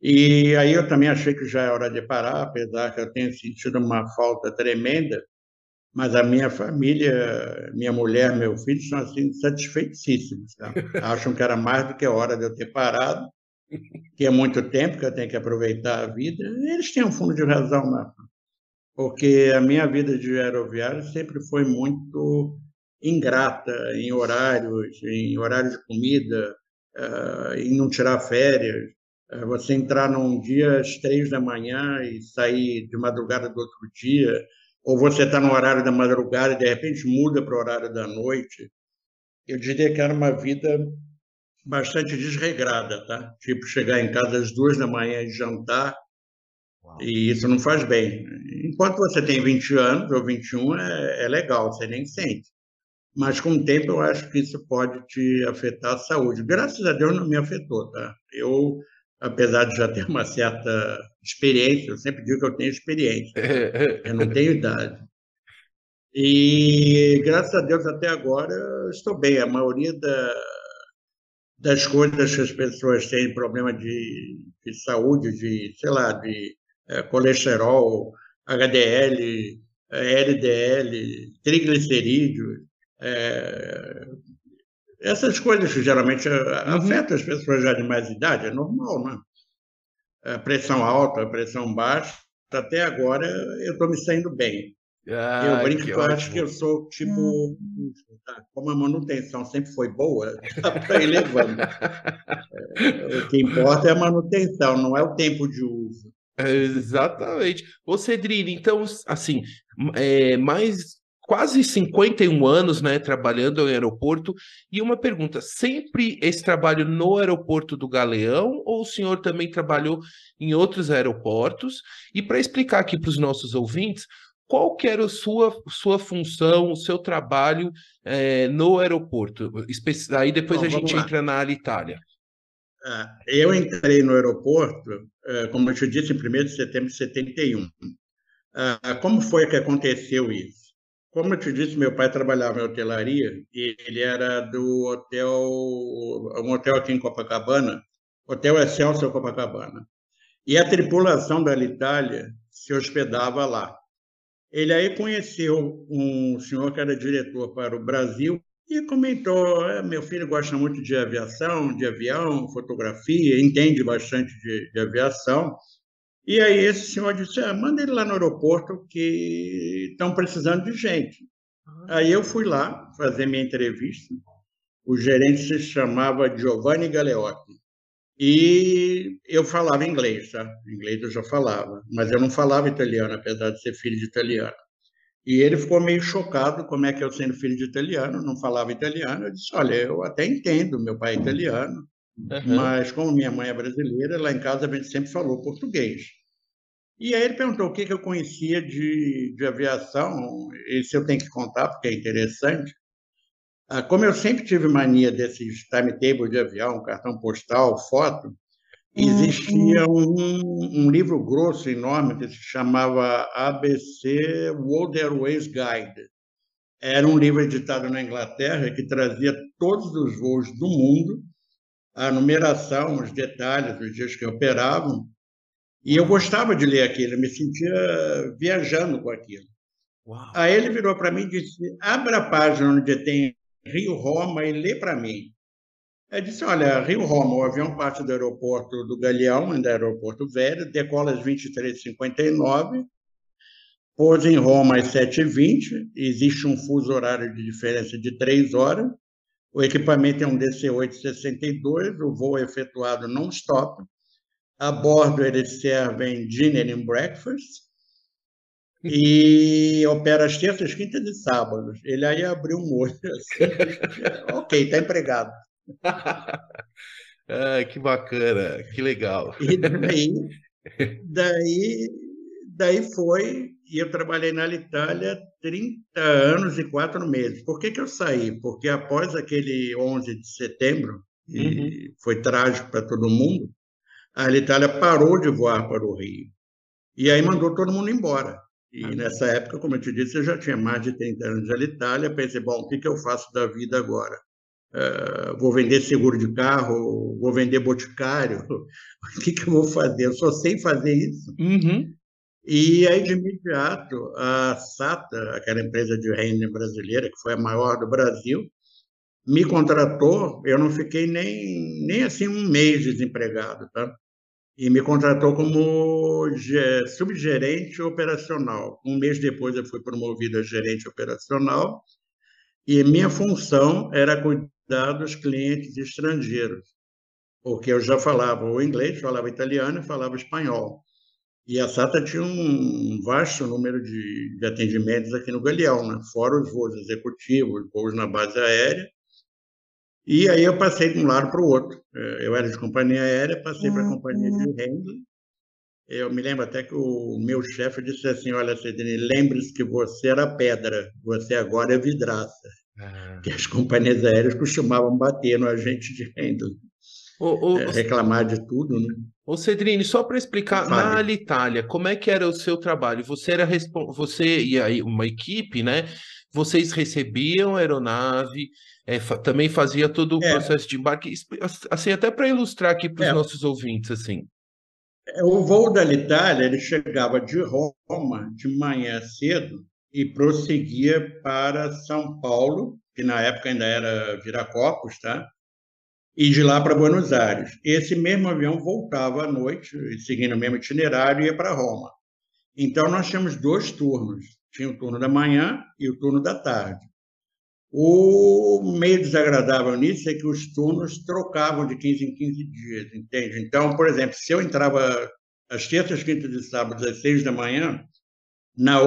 B: E aí eu também achei que já é hora de parar, apesar que eu tenha sentido uma falta tremenda mas a minha família, minha mulher, meu filho, são assim satisfeitíssimos. Tá? Acham que era mais do que a hora de eu ter parado, que é muito tempo que eu tenho que aproveitar a vida. Eles têm um fundo de razão, mesmo. porque a minha vida de aeroviário sempre foi muito ingrata em horários, em horário de comida, uh, em não tirar férias. Uh, você entrar num dia às três da manhã e sair de madrugada do outro dia ou você está no horário da madrugada e de repente muda para o horário da noite. Eu diria que era uma vida bastante desregrada, tá? Tipo, chegar em casa às duas da manhã e jantar, Uau. e isso não faz bem. Enquanto você tem 20 anos ou 21, é, é legal, você nem sente. Mas com o tempo eu acho que isso pode te afetar a saúde. Graças a Deus não me afetou, tá? Eu apesar de já ter uma certa experiência, eu sempre digo que eu tenho experiência, eu não tenho idade. E graças a Deus até agora estou bem. A maioria da, das coisas que as pessoas têm problema de, de saúde, de, sei lá, de é, colesterol, HDL, LDL, triglicerídeos, é, essas coisas que geralmente eh, uhum. afetam as pessoas já de mais idade, é normal, né? A pressão alta, a pressão baixa, até agora eu estou me saindo bem. Ah, eu brinco que eu acho que eu sou tipo, hum. como a manutenção sempre foi boa, dá para ir levando. é, o que importa é a manutenção, não é o tempo de uso.
A: exatamente. Ô Cedrine, então, assim, é, mais quase 51 anos, né, trabalhando no aeroporto. E uma pergunta: sempre esse trabalho no aeroporto do Galeão ou o senhor também trabalhou em outros aeroportos? E para explicar aqui para os nossos ouvintes, qual que era a sua, sua função, o seu trabalho é, no aeroporto? Aí depois Bom, a gente lá. entra na Alitalia.
B: Ah, eu entrei no aeroporto, eh, como eu te disse, em 1 de setembro de 71. Ah, como foi que aconteceu isso? Como eu te disse, meu pai trabalhava em hotelaria e ele era do hotel, um hotel aqui em Copacabana, Hotel Excelsior Copacabana. E a tripulação da Alitalia se hospedava lá. Ele aí conheceu um senhor que era diretor para o Brasil e comentou: é, meu filho gosta muito de aviação, de avião, fotografia, entende bastante de, de aviação. E aí esse senhor disse, ah, manda ele lá no aeroporto que estão precisando de gente. Ah. Aí eu fui lá fazer minha entrevista. O gerente se chamava Giovanni Galeotti. E eu falava inglês, tá? Inglês eu já falava, mas eu não falava italiano, apesar de ser filho de italiano. E ele ficou meio chocado como é que eu, sendo filho de italiano, não falava italiano. Eu disse, olha, eu até entendo, meu pai é italiano, uhum. mas como minha mãe é brasileira, lá em casa a gente sempre falou português. E aí ele perguntou o que, que eu conhecia de, de aviação, isso eu tenho que contar porque é interessante. Ah, como eu sempre tive mania desses timetable de avião, cartão postal, foto, existia uhum. um, um, livro grosso, enorme, que se chamava ABC World Airways Guide. Era um livro editado na Inglaterra que trazia todos os voos do mundo, a numeração, os detalhes, os dias que operavam, e eu gostava de ler aquilo, eu me sentia viajando com aquilo. Uau. Aí ele virou para mim e disse: abra a página onde tem Rio Roma e lê para mim. Ele disse, olha, Rio-Roma, o avião parte do aeroporto do Galeão, ainda é aeroporto velho, decola às 23h59, pousa em Roma às 7h20, existe um fuso horário de diferença de 3 horas, o equipamento é um DC-862, o voo é efetuado non-stop, a bordo eles servem dinner and breakfast, e opera às terças, quintas e sábados. Ele aí abriu um olho. Assim, ok, está empregado.
A: ah, que bacana, que legal.
B: E daí, daí, daí foi, e eu trabalhei na Itália 30 anos e 4 meses. Por que, que eu saí? Porque após aquele 11 de setembro, e uhum. foi trágico para todo mundo, a Itália parou de voar para o Rio. E aí mandou todo mundo embora. E ah, nessa época, como eu te disse, eu já tinha mais de 30 anos de Itália. Pensei, bom, o que, que eu faço da vida agora? Uh, vou vender seguro de carro, vou vender boticário, o que, que eu vou fazer? Eu só sei fazer isso.
A: Uhum.
B: E aí, de imediato, a SATA, aquela empresa de renda brasileira, que foi a maior do Brasil, me contratou. Eu não fiquei nem, nem assim um mês desempregado, tá? E me contratou como subgerente operacional. Um mês depois eu fui promovido a gerente operacional e minha função era cuidar dos clientes estrangeiros, porque eu já falava o inglês, falava italiano e falava espanhol. E a SATA tinha um vasto número de, de atendimentos aqui no Galeão, né? fora os voos executivos, voos na base aérea, e aí eu passei de um lado para o outro. É, eu era de companhia aérea, passei para a companhia de handling. Eu me lembro até que o meu chefe disse assim, olha, Cedine, lembre-se que você era pedra, você agora é vidraça. Ah. Que as companhias aéreas costumavam bater no agente de handling. é, reclamar de tudo, né?
A: Ô Cedrine, só para explicar, na Alitalia, como é que era o seu trabalho? Você era você e aí uma equipe, né? Vocês recebiam aeronave, é, fa também fazia todo o é. processo de embarque, assim, até para ilustrar aqui para os é. nossos ouvintes, assim.
B: É, o voo da Itália, ele chegava de Roma de manhã cedo e prosseguia para São Paulo, que na época ainda era Viracopos, tá? E de lá para Buenos Aires. Esse mesmo avião voltava à noite, seguindo o mesmo itinerário, e ia para Roma. Então, nós tínhamos dois turnos. Tinha o turno da manhã e o turno da tarde. O meio desagradável nisso é que os turnos trocavam de 15 em 15 dias, entende? Então, por exemplo, se eu entrava às terças, quintas e sábados às 6 da manhã, na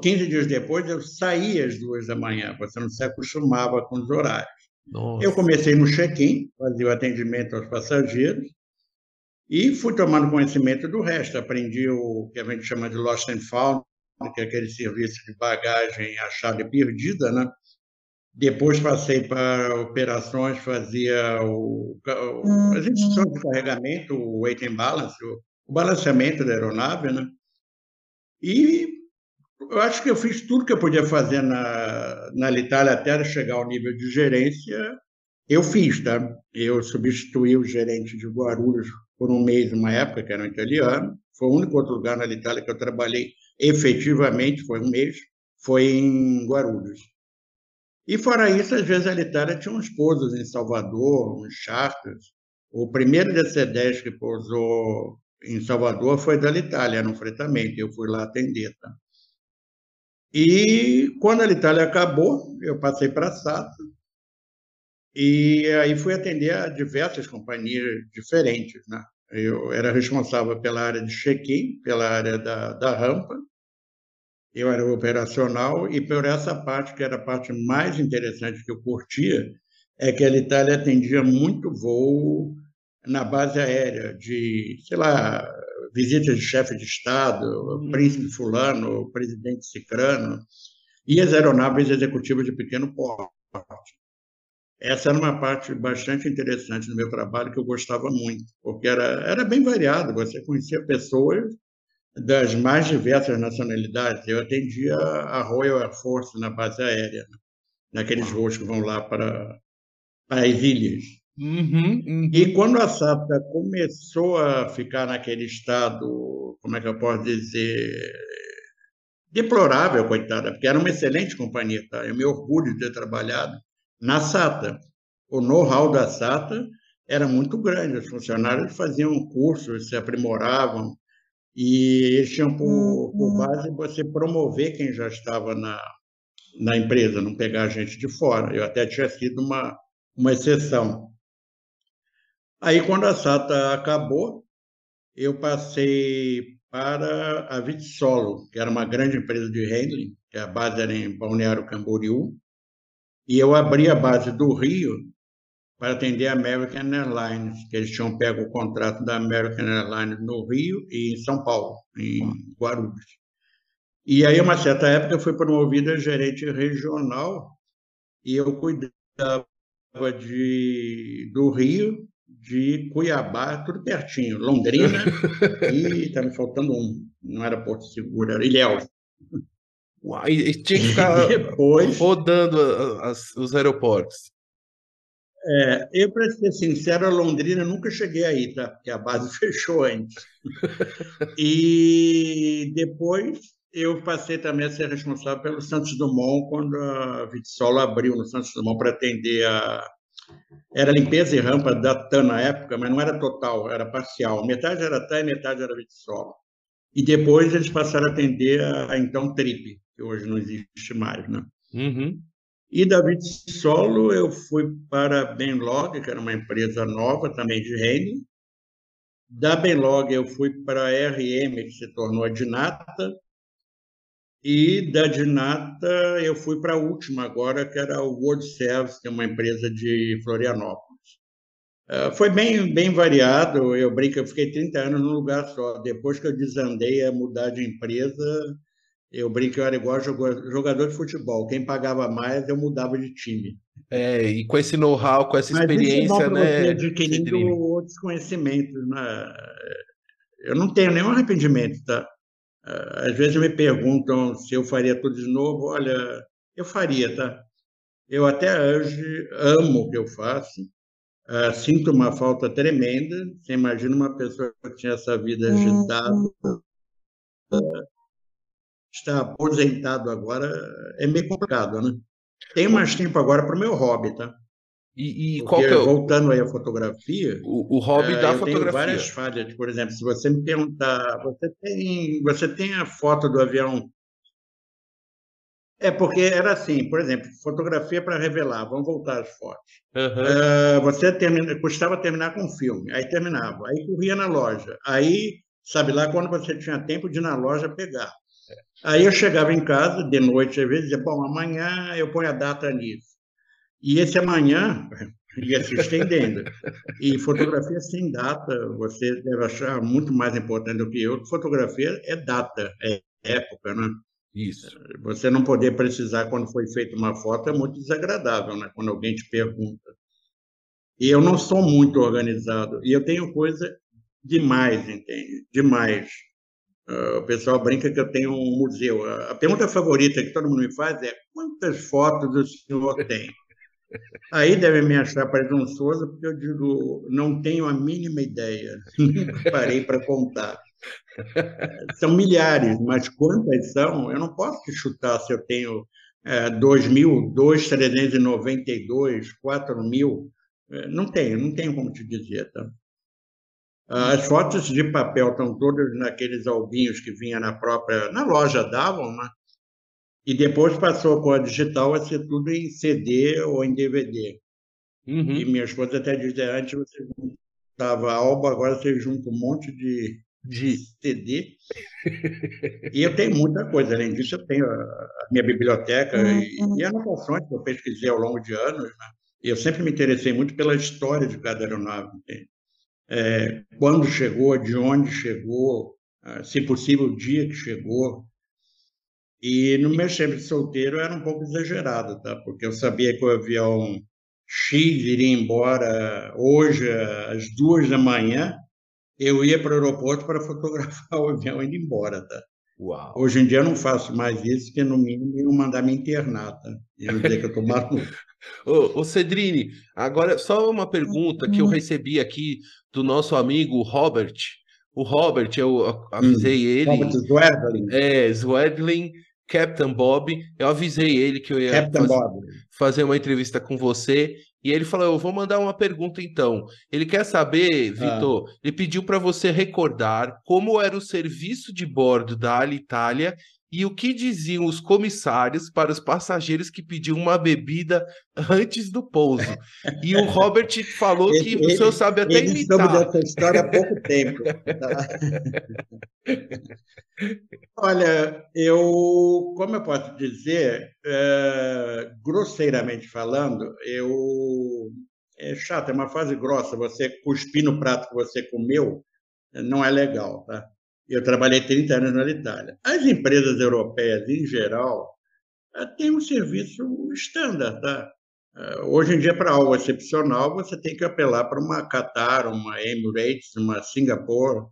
B: 15 dias depois eu saía às 2 da manhã, você não se acostumava com os horários. Nossa. Eu comecei no check-in, fazia o atendimento aos passageiros, e fui tomando conhecimento do resto. Aprendi o que a gente chama de Lost and Found, que é aquele serviço de bagagem achada e perdida, né? Depois passei para operações, fazia o, o, as instruções de carregamento, o weight and balance, o, o balanceamento da aeronave, né? E eu acho que eu fiz tudo que eu podia fazer na, na Itália até chegar ao nível de gerência. Eu fiz, tá? Eu substituí o gerente de Guarulhos por um mês, uma época, que era um italiano. Foi o único outro lugar na Itália que eu trabalhei efetivamente, foi um mês, foi em Guarulhos. E fora isso, às vezes a Litária tinha uns pousos em Salvador, uns charters. O primeiro DC-10 que pousou em Salvador foi da Itália, no fretamento. Eu fui lá atender. Tá? E quando a Itália acabou, eu passei para a SATA. E aí fui atender a diversas companhias diferentes. Né? Eu era responsável pela área de check-in, pela área da, da rampa, eu era operacional e por essa parte, que era a parte mais interessante que eu curtia, é que a Itália atendia muito voo na base aérea, de, sei lá, visitas de chefe de Estado, uhum. príncipe fulano, presidente cicrano, e as aeronaves executivas de pequeno porte. Essa era uma parte bastante interessante do meu trabalho que eu gostava muito, porque era, era bem variado, você conhecia pessoas das mais diversas nacionalidades. Eu atendia a Royal Air Force na base aérea, né? naqueles voos que vão lá para, para as ilhas.
A: Uhum, uhum.
B: E quando a SATA começou a ficar naquele estado, como é que eu posso dizer, deplorável, coitada, porque era uma excelente companhia, tá? Eu me orgulho de ter trabalhado na SATA. o know-how da SATA era muito grande. Os funcionários faziam cursos, se aprimoravam, e eles tinham por, por uhum. base você promover quem já estava na, na empresa, não pegar gente de fora. Eu até tinha sido uma, uma exceção. Aí, quando a SATA acabou, eu passei para a Vitsolo, que era uma grande empresa de handling, que a base era em Balneário Camboriú, e eu abri a base do Rio para atender a American Airlines, que eles tinham pego o contrato da American Airlines no Rio e em São Paulo, em Guarulhos. E aí, uma certa época, eu fui promovido a gerente regional e eu cuidava de, do Rio, de Cuiabá, tudo pertinho, Londrina, e está me faltando um, não era Porto Seguro, era Ilhéus.
A: Uai, e tinha que ficar depois, rodando as, os aeroportos.
B: É, eu, para ser sincero, a Londrina nunca cheguei aí, tá? Porque a base fechou antes. e depois eu passei também a ser responsável pelo Santos Dumont quando a Vitsolo abriu no Santos Dumont para atender a. Era limpeza e rampa da TAN na época, mas não era total, era parcial. Metade era TAN e metade era Vitsolo. E depois eles passaram a atender a, a então Trip, que hoje não existe mais, né?
A: Uhum.
B: E da Vitsolo eu fui para a Benlog, que era uma empresa nova também de Reine. Da Benlog eu fui para a RM, que se tornou a Dinata. E da Dinata eu fui para a última agora, que era o World Service, que é uma empresa de Florianópolis. Uh, foi bem, bem variado. Eu brinco, eu fiquei 30 anos num lugar só. Depois que eu desandei a mudar de empresa, eu brinco, eu era igual jogador de futebol. Quem pagava mais, eu mudava de time.
A: É, e com esse know-how, com essa Mas experiência, é né? Você
B: adquirindo outros conhecimentos, né? Eu não tenho nenhum arrependimento, tá? Às vezes me perguntam se eu faria tudo de novo. Olha, eu faria, tá? Eu até hoje amo o que eu faço. Uh, sinto uma falta tremenda. Você imagina uma pessoa que tinha essa vida agitada, uh, está aposentado agora, é meio complicado, né? Tenho mais tempo agora para o meu hobby, tá?
A: E, e qual que é...
B: Voltando aí à fotografia...
A: O, o hobby é, da
B: eu
A: fotografia.
B: Tenho várias falhas. Por exemplo, se você me perguntar... Você tem, você tem a foto do avião... É, porque era assim, por exemplo, fotografia para revelar, vamos voltar às fotos.
A: Uhum.
B: Uh, você termina, custava terminar com filme, aí terminava, aí corria na loja, aí, sabe lá, quando você tinha tempo de ir na loja pegar. Aí eu chegava em casa, de noite, às vezes, dizia, bom, amanhã eu ponho a data nisso. E esse amanhã ia se estendendo. E fotografia sem data, você deve achar muito mais importante do que eu. Fotografia é data, é época, né?
A: Isso.
B: Você não poder precisar quando foi feita uma foto é muito desagradável, né? Quando alguém te pergunta. E eu não sou muito organizado. E eu tenho coisa demais, entende? Demais. Uh, o pessoal brinca que eu tenho um museu. A pergunta favorita que todo mundo me faz é: quantas fotos o senhor tem? Aí devem me achar presunçoso, porque eu digo: não tenho a mínima ideia, parei para contar. São milhares, mas quantas são? Eu não posso chutar se eu tenho é, 2 mil, 2,392, 4 mil. É, não tenho, não tenho como te dizer. Tá? As fotos de papel estão todas naqueles albinhos que vinha na própria, na loja davam, né? E depois passou com a digital a ser tudo em CD ou em DVD.
A: Uhum.
B: E minha esposa até dizia, antes você juntava alba, agora você junta um monte de, de CD. e eu tenho muita coisa, além disso eu tenho a, minha biblioteca uhum. e, e anotações que eu pesquisei ao longo de anos. Né? Eu sempre me interessei muito pela história de cada aeronave, entende? É, quando chegou, de onde chegou, ah, se possível, o dia que chegou. E no meu tempo de solteiro era um pouco exagerado, tá? porque eu sabia que o avião X iria embora hoje às duas da manhã, eu ia para o aeroporto para fotografar o avião indo embora. Tá?
A: Uau.
B: Hoje em dia eu não faço mais isso, que no mínimo iam mandar me internar. Tá? Iam dizer que eu estou maluco.
A: Ô, ô Cedrini, agora só uma pergunta que eu recebi aqui do nosso amigo Robert. O Robert, eu avisei hum, ele.
B: Robert Zwedlin.
A: É, Zwedlin, Captain Bob. Eu avisei ele que eu ia
B: Captain
A: fazer, uma entrevista com você. E ele falou: Eu vou mandar uma pergunta então. Ele quer saber, Vitor, ele pediu para você recordar como era o serviço de bordo da Alitalia e o que diziam os comissários para os passageiros que pediam uma bebida antes do pouso. E o Robert falou que
B: Ele-
A: o senhor sabe até
B: Ele soube
A: imitar.
B: dessa história há pouco tempo. tá? Olha, eu, como eu posso dizer, é, grosseiramente falando, eu é chato, é uma fase grossa. Você cuspir no prato que você comeu não é legal, tá? Eu trabalhei 30 anos na Itália. As empresas europeias, em geral, eh, têm um serviço estándar, tá? Eh, Hoje em dia, para algo excepcional, você tem que apelar para uma Qatar, uma Emirates, uma Singapore.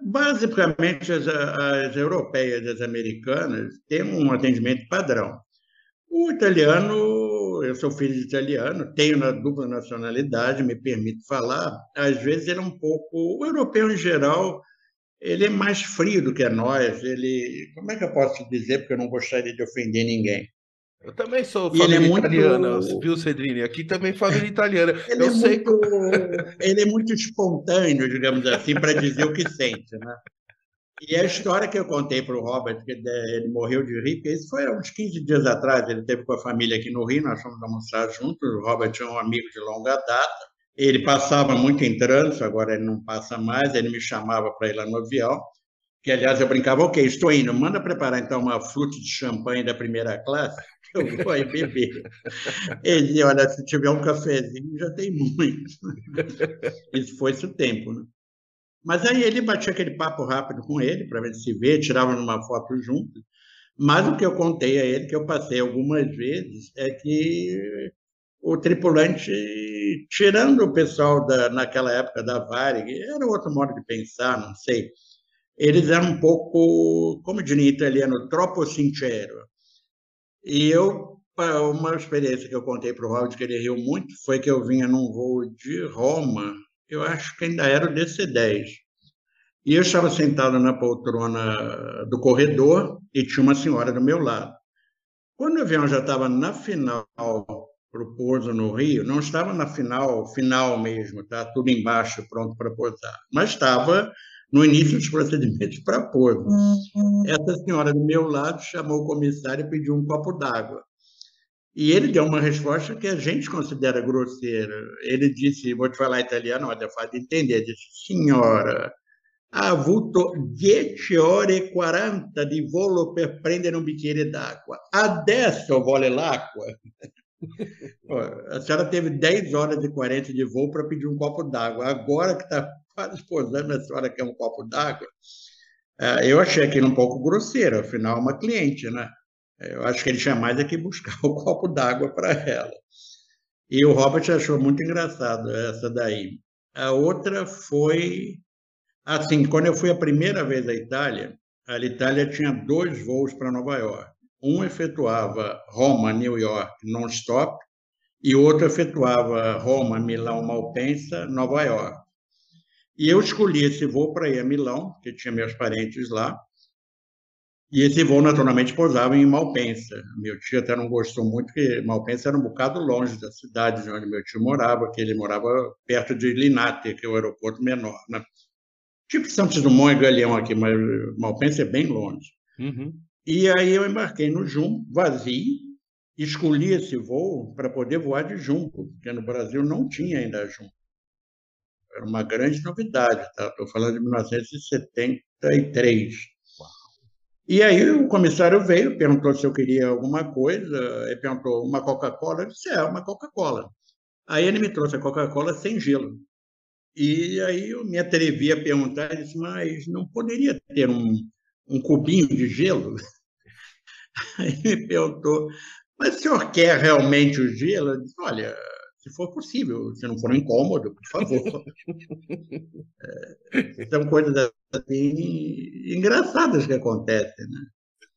B: Basicamente, as, as europeias e as americanas têm um atendimento padrão. O italiano, eu sou filho de italiano, tenho na dupla nacionalidade, me permito falar, às vezes ele é um pouco. O europeu, em geral, ele é mais frio do que nós. Ele, como é que eu posso dizer, porque eu não gostaria de ofender ninguém?
A: Eu também sou
B: E ele é
A: família
B: muito-
A: italiana, viu, Cedrini? Aqui também família italiana.
B: Ele,
A: Eu
B: é,
A: sei
B: muito, ele é muito espontâneo, digamos assim, para dizer o que sente. Né? E a história que eu contei para o Robert, que ele morreu de rir, porque isso foi há uns 15 dias atrás, ele teve com a família aqui no Rio, nós fomos almoçar juntos, o Robert é um amigo de longa data, ele passava muito em trânsito, agora ele não passa mais, ele me chamava para ir lá no avião, que aliás eu brincava, ok, estou indo, manda preparar então uma flute de champanhe da primeira classe, que eu vou aí beber. Ele dizia, olha, se tiver um cafezinho, já tem muito. Isso foi esse tempo, né? Mas aí ele batia aquele papo rápido com ele, para ver se vê, tirava uma foto junto. Mas o que eu contei a ele, que eu passei algumas vezes, é que o tripulante, tirando o pessoal da, naquela época da Varig, era outro modo de pensar, não sei, eles eram um pouco, como diria em italiano, troppo sincero. E eu, uma experiência que eu contei para o Robert, que ele riu muito, foi que eu vinha num voo de Roma, eu acho que ainda era o DC-10. E eu estava sentado na poltrona do corredor e tinha uma senhora do meu lado. Quando o avião já estava na final pouso no Rio, não estava na final, final mesmo, tá? Tudo embaixo, pronto para pousar. Mas estava no início dos procedimentos para pouso. Essa senhora do meu lado chamou o comissário e pediu um copo d'água. E ele deu uma resposta que a gente considera grosseira. Ele disse, vou te falar italiano, é fácil de entender. Ele disse, signora, ha avuto 10 ore e 40 di volo per prendere un bicchiere d'acqua. Adesso vuole l'acqua. Pô, A senhora teve 10 horas e 40 de voo para pedir um copo d'água. Agora que está quase pousando, a senhora quer um copo d'água? Eh, Eu achei aquilo um pouco grosseiro, afinal, é uma cliente, né? Eu acho que ele tinha mais é que buscar o copo d'água para ela. E o Robert achou muito engraçado essa daí. A outra foi assim, quando eu fui a primeira vez à Itália, a Itália tinha dois voos para Nova York. Um efetuava Roma, New York, non-stop, e outro efetuava Roma, Milão, Malpensa, Nova York. E eu escolhi esse voo para ir a Milão, porque tinha meus parentes lá, e esse voo, naturalmente, pousava em Malpensa. Meu tio até não gostou muito, porque Malpensa era um bocado longe da cidade de onde meu tio morava, que ele morava perto de Linate, que é o aeroporto menor. Né? Tipo Santos Dumont e Galeão aqui, mas Malpensa é bem longe.
A: Uhum.
B: E aí eu embarquei no Jumbo, vazio, escolhi esse voo para poder voar de Jumbo, porque no Brasil não tinha ainda Jumbo. Era uma grande novidade, tá? Estou falando de 1973. E aí o comissário veio, perguntou se eu queria alguma coisa, ele perguntou uma Coca-Cola, eu disse, é, uma Coca-Cola. Aí ele me trouxe a Coca-Cola sem gelo. E aí eu me atrevi a perguntar, disse, mas não poderia ter um, um cubinho de gelo? Aí me perguntou, mas o senhor quer realmente o gelo? Eu disse, olha, se for possível, se não for incômodo, por favor. É, são coisas assim engraçadas que acontecem, né?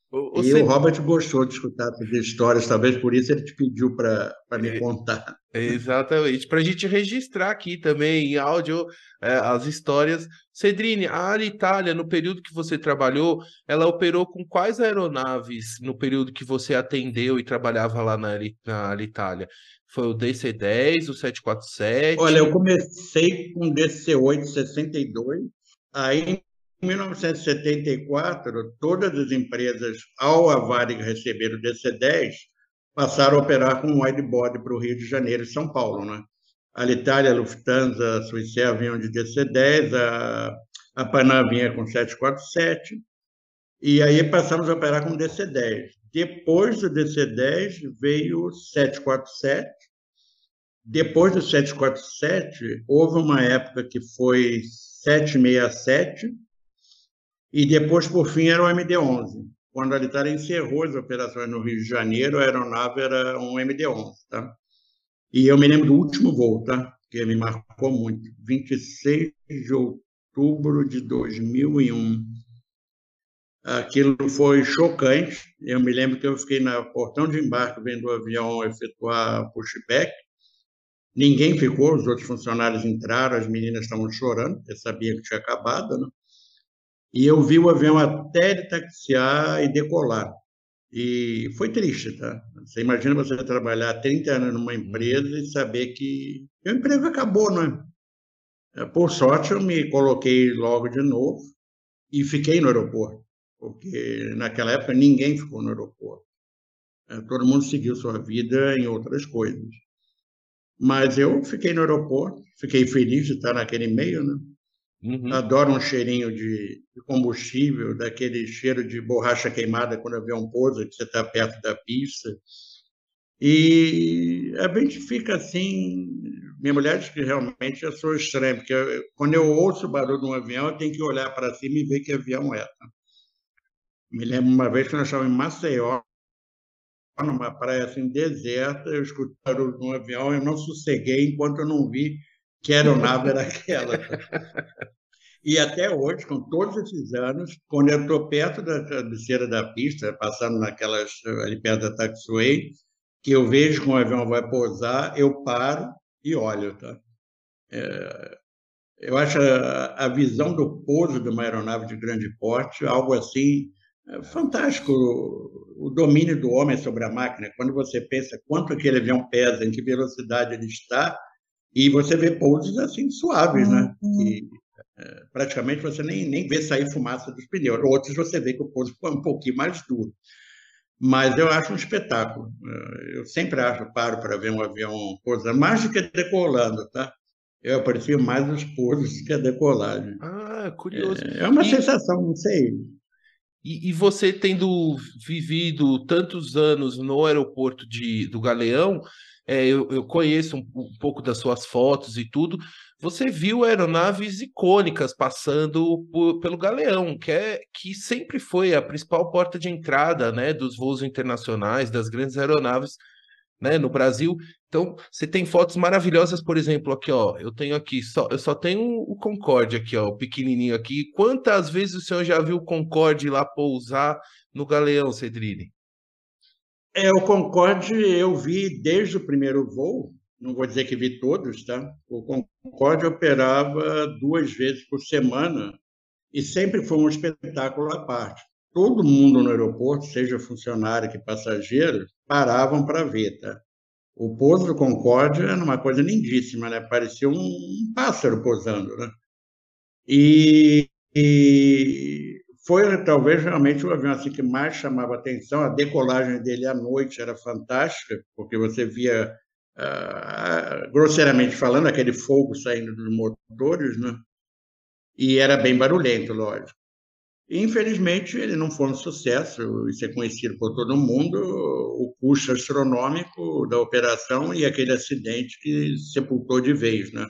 B: O, o e o Robert gostou de escutar essas histórias, talvez por isso ele te pediu para me é, contar.
A: Exatamente, para a gente registrar aqui também em áudio é, as histórias. Cedrine, a Alitalia, no período que você trabalhou, ela operou com quais aeronaves no período que você atendeu e trabalhava lá na, na Alitalia? Foi o DC-10, o 747?
B: Olha, eu comecei com DC-8 62, aí em 1974, todas as empresas, ao a receber o DC-10, passaram a operar com widebody para o Rio de Janeiro e São Paulo. Né? A Alitalia, a Lufthansa, a Suíça vinham de DC-10, a, a Panam vinha com 747, e aí passamos a operar com DC-10. Depois do DC-10 veio o 747, depois do 747, houve uma época que foi 767, e depois, por fim, era o MD-11. Quando a Alitalia encerrou as operações no Rio de Janeiro, a aeronave era um MD-11. Tá? E eu me lembro do último voo, tá? que me marcou muito, 26 de outubro de 2001. Aquilo foi chocante. Eu me lembro que eu fiquei no portão de embarque vendo o avião efetuar pushback. Ninguém ficou, os outros funcionários entraram, as meninas estavam chorando, porque sabiam que tinha acabado. Né? E eu vi o avião até ele taxiar e decolar. E foi triste, tá? Você imagina você trabalhar 30 anos numa empresa e saber que o emprego acabou, não é? é? Por sorte, eu me coloquei logo de novo e fiquei no aeroporto, porque naquela época ninguém ficou no aeroporto. É, todo mundo seguiu sua vida em outras coisas. Mas eu fiquei no aeroporto, fiquei feliz de estar naquele meio, né? Uhum. Adoro um cheirinho de, combustível, daquele cheiro de borracha queimada quando o avião pousa, que você está perto da pista. E a gente fica assim. Minha mulher diz que realmente eu sou estranho, porque quando eu ouço o barulho de um avião, eu tenho que olhar para cima e ver que avião é. Tá? Me lembro uma vez que nós estávamos em Maceió, numa praia assim deserta, eu escutei o barulho de um avião, eu não sosseguei enquanto eu não vi que aeronave era aquela. E até hoje, com todos esses anos, quando eu estou perto da cabeceira da pista, passando naquelas ali perto da taxiway, que eu vejo que um avião vai pousar, eu paro e olho. Tá? É, eu acho a, a, visão do pouso de uma aeronave de grande porte algo assim é fantástico. O, o domínio do homem sobre a máquina, quando você pensa quanto aquele avião pesa, em que velocidade ele está, e você vê pousos assim suaves, né? Uhum. E, é, praticamente você nem, nem vê sair fumaça dos pneus. Outros você vê que o pouso foi um pouquinho mais duro. Mas eu acho um espetáculo. É, eu sempre acho, paro para ver um avião pousando, mais do que decolando, tá? Eu aprecio mais os pousos que a decolagem.
A: Ah, curioso.
B: É, é uma e, sensação, não sei.
A: E, e, você tendo vivido tantos anos no aeroporto de, do Galeão, é, eu, eu, conheço um, um, pouco das suas fotos e tudo. Você viu aeronaves icônicas passando por, pelo Galeão, que, é, que sempre foi a principal porta de entrada né, dos voos internacionais, das grandes aeronaves né, no Brasil. Então, você tem fotos maravilhosas, por exemplo, aqui, ó. Eu tenho aqui, só, eu só tenho o Concorde aqui, ó, o pequenininho aqui. Quantas vezes o senhor já viu o Concorde lá pousar no Galeão, Cedrini?
B: É, o Concorde eu vi desde o primeiro voo, não vou dizer que vi todos, tá? O Concorde operava duas vezes por semana e sempre foi um espetáculo à parte. Todo mundo no aeroporto, seja funcionário que passageiro, paravam para ver, tá? O pouso do Concorde era uma coisa lindíssima, né? Parecia um pássaro pousando, né? E, e foi talvez realmente o avião assim que mais chamava atenção. A decolagem dele à noite era fantástica, porque você via, uh, grosseiramente falando, aquele fogo saindo dos motores, né? E era bem barulhento, lógico. Infelizmente, ele não foi um sucesso, isso é conhecido por todo mundo, o custo astronômico da operação e aquele acidente que sepultou de vez, né?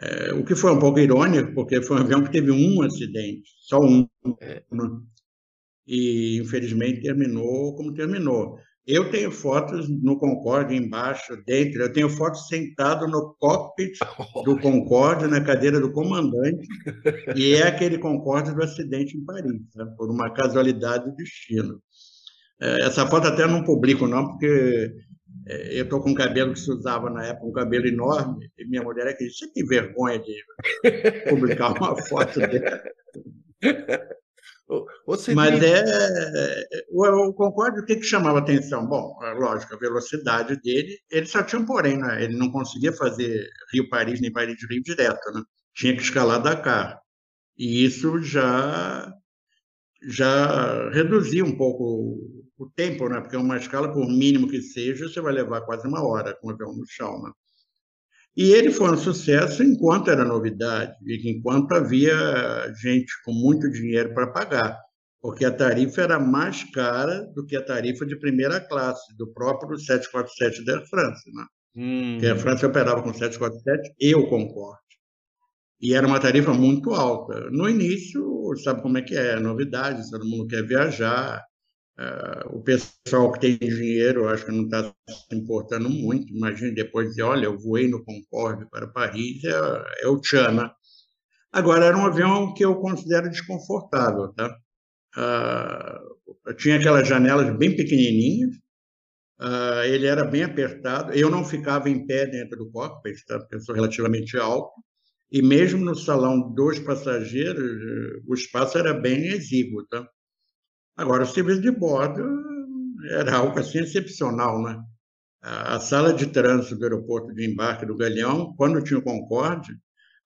B: É, o que foi um pouco irônico, porque foi um avião que teve um acidente, só um. É. Né? E, infelizmente, terminou como terminou. Eu tenho fotos no Concorde, embaixo, dentro. Eu tenho fotos sentado no cockpit do Concorde, na cadeira do comandante. E é aquele Concorde do acidente em Paris, né? por uma casualidade do destino. É, essa foto até não publico, não, porque é, eu estou com um cabelo que se usava na época, um cabelo enorme, e minha mulher é que você tem vergonha de publicar uma foto dela. Mas é, eu concordo. O que, que chamava atenção? Bom, é lógico, a velocidade dele. Ele só tinha um porém, né? ele não conseguia fazer Rio-Paris nem Paris-Rio direto, né? tinha que escalar Dakar. E isso já, já reduzia um pouco o tempo, né? porque uma escala, por mínimo que seja, você vai levar quase uma hora com o avião no chão. Né? E ele foi um sucesso enquanto era novidade, enquanto havia gente com muito dinheiro para pagar, porque a tarifa era mais cara do que a tarifa de primeira classe, do próprio 747 da France. Né? Hum. Porque a França operava com 747 e o Concorde. E era uma tarifa muito alta. No início, sabe como é que é, é novidade, todo mundo quer viajar, Uh, o pessoal que tem dinheiro, acho que não está se importando muito. Imagine depois dizer, olha, eu voei no Concorde para Paris, é, é o Chana. Agora, era um avião que eu considero desconfortável, tá? Uh, tinha aquelas janelas bem pequenininhas, uh, ele era bem apertado, eu não ficava em pé dentro do cockpit, tá? porque eu sou relativamente alto, e mesmo no salão dos passageiros, o espaço era bem exíguo, tá? Agora, o serviço de bordo era algo assim excepcional, né? A sala de trânsito do aeroporto de embarque do Galeão, quando tinha o Concorde,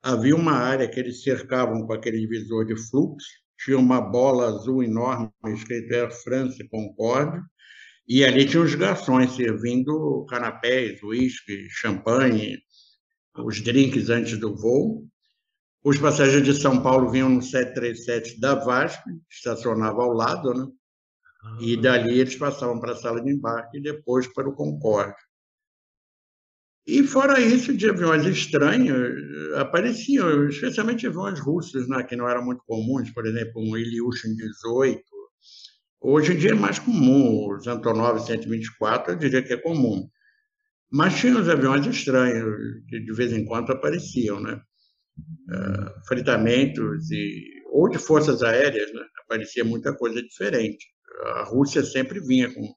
B: havia uma área que eles cercavam com aquele divisor de fluxo, tinha uma bola azul enorme escrito Air France Concorde, e ali tinha os garçons servindo canapés, uísque, champanhe, os drinks antes do voo. Os passageiros de São Paulo vinham no 737 da VASP, estacionava ao lado, né? E ah. dali eles passavam para a sala de embarque e depois para o Concorde. E fora isso, de aviões estranhos, apareciam, especialmente aviões russos, né, que não eram muito comuns, por exemplo, um Ilyushin 18. Hoje em dia é mais comum, os Antonov 124, eu diria que é comum. Mas tinha os aviões estranhos, que de vez em quando apareciam, né? Uh, fritamentos e, ou de forças aéreas, né? aparecia muita coisa diferente. A Rússia sempre vinha com,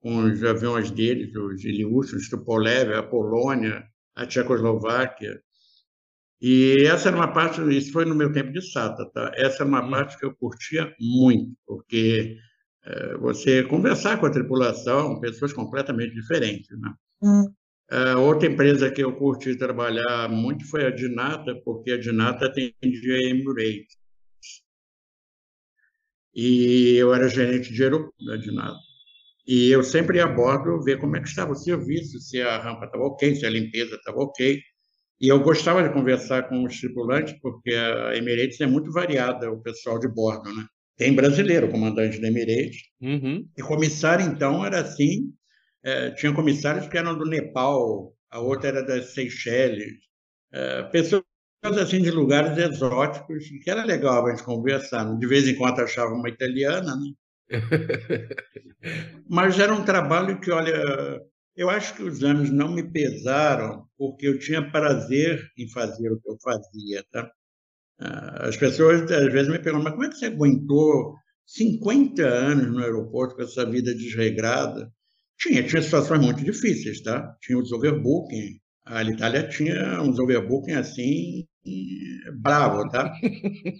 B: com os aviões deles, os Iliús, os Tupolev, a Polônia, a Tchecoslováquia. E essa era uma parte, isso foi no meu tempo de SATA, tá? Essa era uma hum. parte que eu curtia muito, porque é, você conversar com a tripulação, pessoas completamente diferentes, né? Hum. Uh, outra empresa que eu curti trabalhar muito foi a Dinata, porque a Dinata atendia a Emirates. E eu era gerente de aeroporto da Dinata. E eu sempre ia a bordo ver como é que estava o serviço, se a rampa estava ok, se a limpeza estava ok. E eu gostava de conversar com os tripulantes, porque a Emirates é muito variada, o pessoal de bordo, né? Tem brasileiro, comandante da Emirates. Uhum. E comissário, então, era assim, é, tinha comissários que eram do Nepal, a outra era das Seychelles, é, pessoas assim de lugares exóticos, que era legal a gente conversar. Né? De vez em quando achava uma italiana, né? Mas era um trabalho que, olha, eu acho que os anos não me pesaram porque eu tinha prazer em fazer o que eu fazia, tá? As pessoas às vezes me perguntam, mas como é que você aguentou 50 anos no aeroporto com essa vida desregrada? Tinha, tinha situações muito difíceis, tá? Tinha os overbooking. A Itália tinha uns overbooking assim, bravo, tá?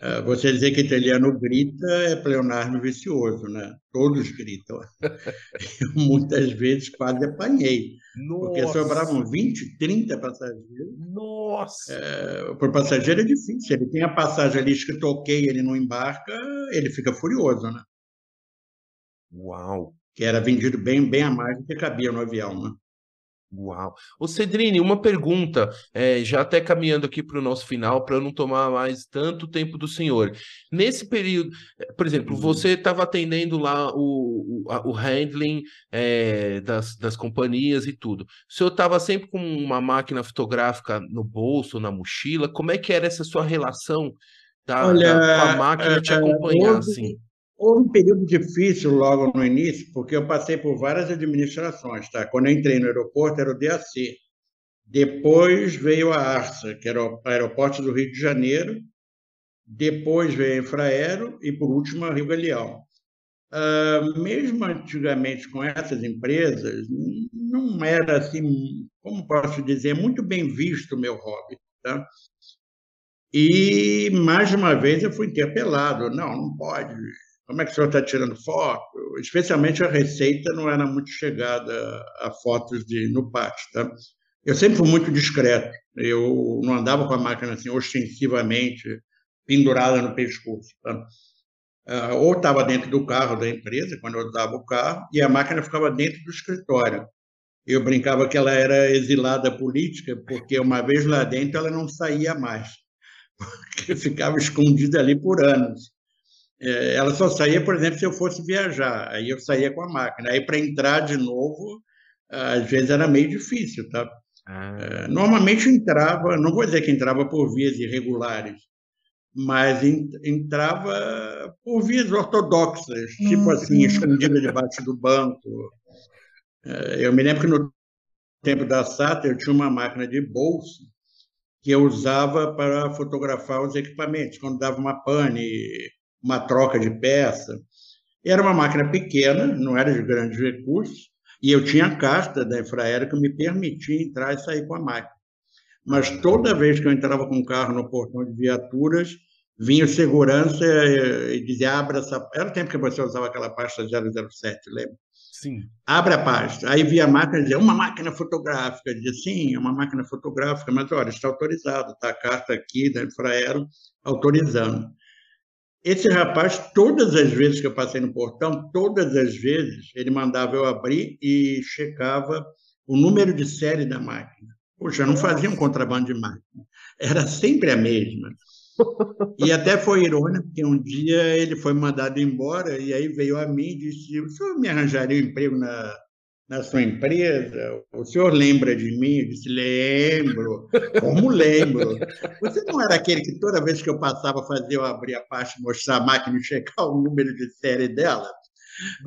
B: É, você dizer que italiano grita é pleonasmo vicioso, né? Todos gritam. Eu, muitas vezes quase apanhei. Nossa. Porque sobravam 20, 30 passageiros.
A: Nossa!
B: É, por passageiro é difícil. Ele tem a passagem ali escrito ok, ele não embarca, ele fica furioso, né?
A: Uau!
B: Que era vendido bem, bem a mais do que cabia no avião, né?
A: Uau. Ô Cedrini, uma pergunta, é, já até caminhando aqui para o nosso final, para eu não tomar mais tanto tempo do senhor. Nesse período, é, por exemplo, uhum. você estava atendendo lá o, o, o handling é, das, das companhias e tudo. O senhor estava sempre com uma máquina fotográfica no bolso, na mochila? Como é que era essa sua relação da, Olha, da, com a máquina te é, acompanhar, houve, assim?
B: Houve um período difícil logo no início, porque eu passei por várias administrações. Tá? Quando eu entrei no aeroporto, era o DAC. Depois veio a ARSA, que era o Aeroporto do Rio de Janeiro. Depois veio a Infraero e, por último, a Rio Galeão. Uh, mesmo antigamente com essas empresas, não era assim, como posso dizer, muito bem visto o meu hobby. Tá? E, mais uma vez, eu fui interpelado. Não, não pode. Como é que o senhor está tirando foto? Especialmente a Receita não era muito chegada a fotos de, no pátio. Tá? Eu sempre fui muito discreto. Eu não andava com a máquina assim ostensivamente pendurada no pescoço. Tá? uh, ou estava dentro do carro da empresa, quando eu usava o carro, e a máquina ficava dentro do escritório. Eu brincava que ela era exilada política, porque uma vez lá dentro ela não saía mais, porque ficava escondida ali por anos. É, ela só saía, por exemplo, se eu fosse viajar, aí eu saía com a máquina. Aí para entrar de novo, às vezes era meio difícil, tá? Ah. É, normalmente entrava, não vou dizer que entrava por vias irregulares, mas entrava por vias ortodoxas, tipo assim, escondida debaixo do banco. É, eu me lembro que no tempo da SATA eu tinha uma máquina de bolsa que eu usava para fotografar os equipamentos, quando dava uma pane, uma troca de peça. Era uma máquina pequena, não era de grandes recursos, e eu tinha a carta da Infraero que me permitia entrar e sair com a máquina. Mas toda vez que eu entrava com o carro no portão de viaturas, vinha o segurança e dizia, abra essa... Era o tempo que você usava aquela pasta 007, lembra?
A: Sim.
B: Abre a pasta. Aí via a máquina e dizia, uma máquina fotográfica. Dizia, sim, é uma máquina fotográfica, mas olha, está autorizado, está a carta aqui da Infraero autorizando. Esse rapaz, todas as vezes que eu passei no portão, todas as vezes, ele mandava eu abrir e checava o número de série da máquina. Poxa, não fazia um contrabando de máquina. Era sempre a mesma. E até foi irônico, porque um dia ele foi mandado embora e aí veio a mim e disse: O senhor me arranjaria um emprego na, na sua empresa? O senhor lembra de mim? Eu disse: Lembro. Como lembro? Você não era aquele que toda vez que eu passava fazia eu abrir a pasta, mostrar a máquina e checar o número de série dela?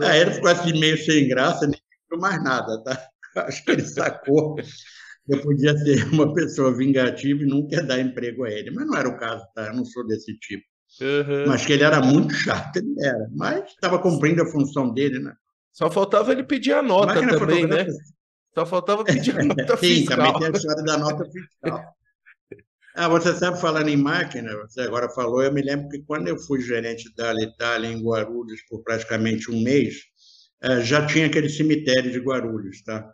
B: Aí ele ficou assim meio sem graça, nem mais nada, tá? Acho que ele sacou eu podia ser uma pessoa vingativa e não quer dar emprego a ele. Mas não era o caso, tá? Eu não sou desse tipo. Uhum. Mas que ele era muito chato, ele era. Mas estava cumprindo a função dele, né?
A: Só faltava ele pedir a nota Máquina também, né? Só faltava pedir a nota Sim, fiscal.
B: também tem a história da nota fiscal. Ah, você sabe, falando em máquina, você agora falou, eu me lembro que quando eu fui gerente da Alitalia em Guarulhos por praticamente um mês, eh, já tinha aquele cemitério de Guarulhos, tá?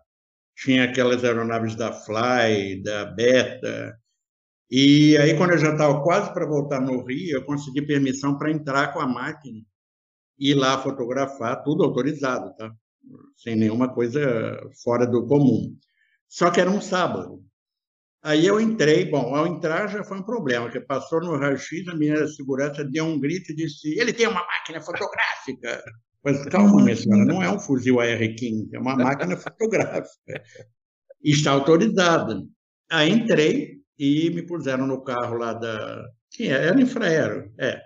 B: tinha aquelas aeronaves da Fly, da Beta. E aí, quando eu já estava quase para voltar no Rio, eu consegui permissão para entrar com a máquina ir lá fotografar, tudo autorizado, tá? sem nenhuma coisa fora do comum. Só que era um sábado. Aí eu entrei, bom, ao entrar já foi um problema, porque passou no raio-x, a menina segurança deu um grito e disse: ele tem uma máquina fotográfica. Mas calma, minha senhora, não é um fuzil AR-15, é uma máquina fotográfica. Está autorizada. Aí entrei e me puseram no carro lá da. Sim, era infraero, é.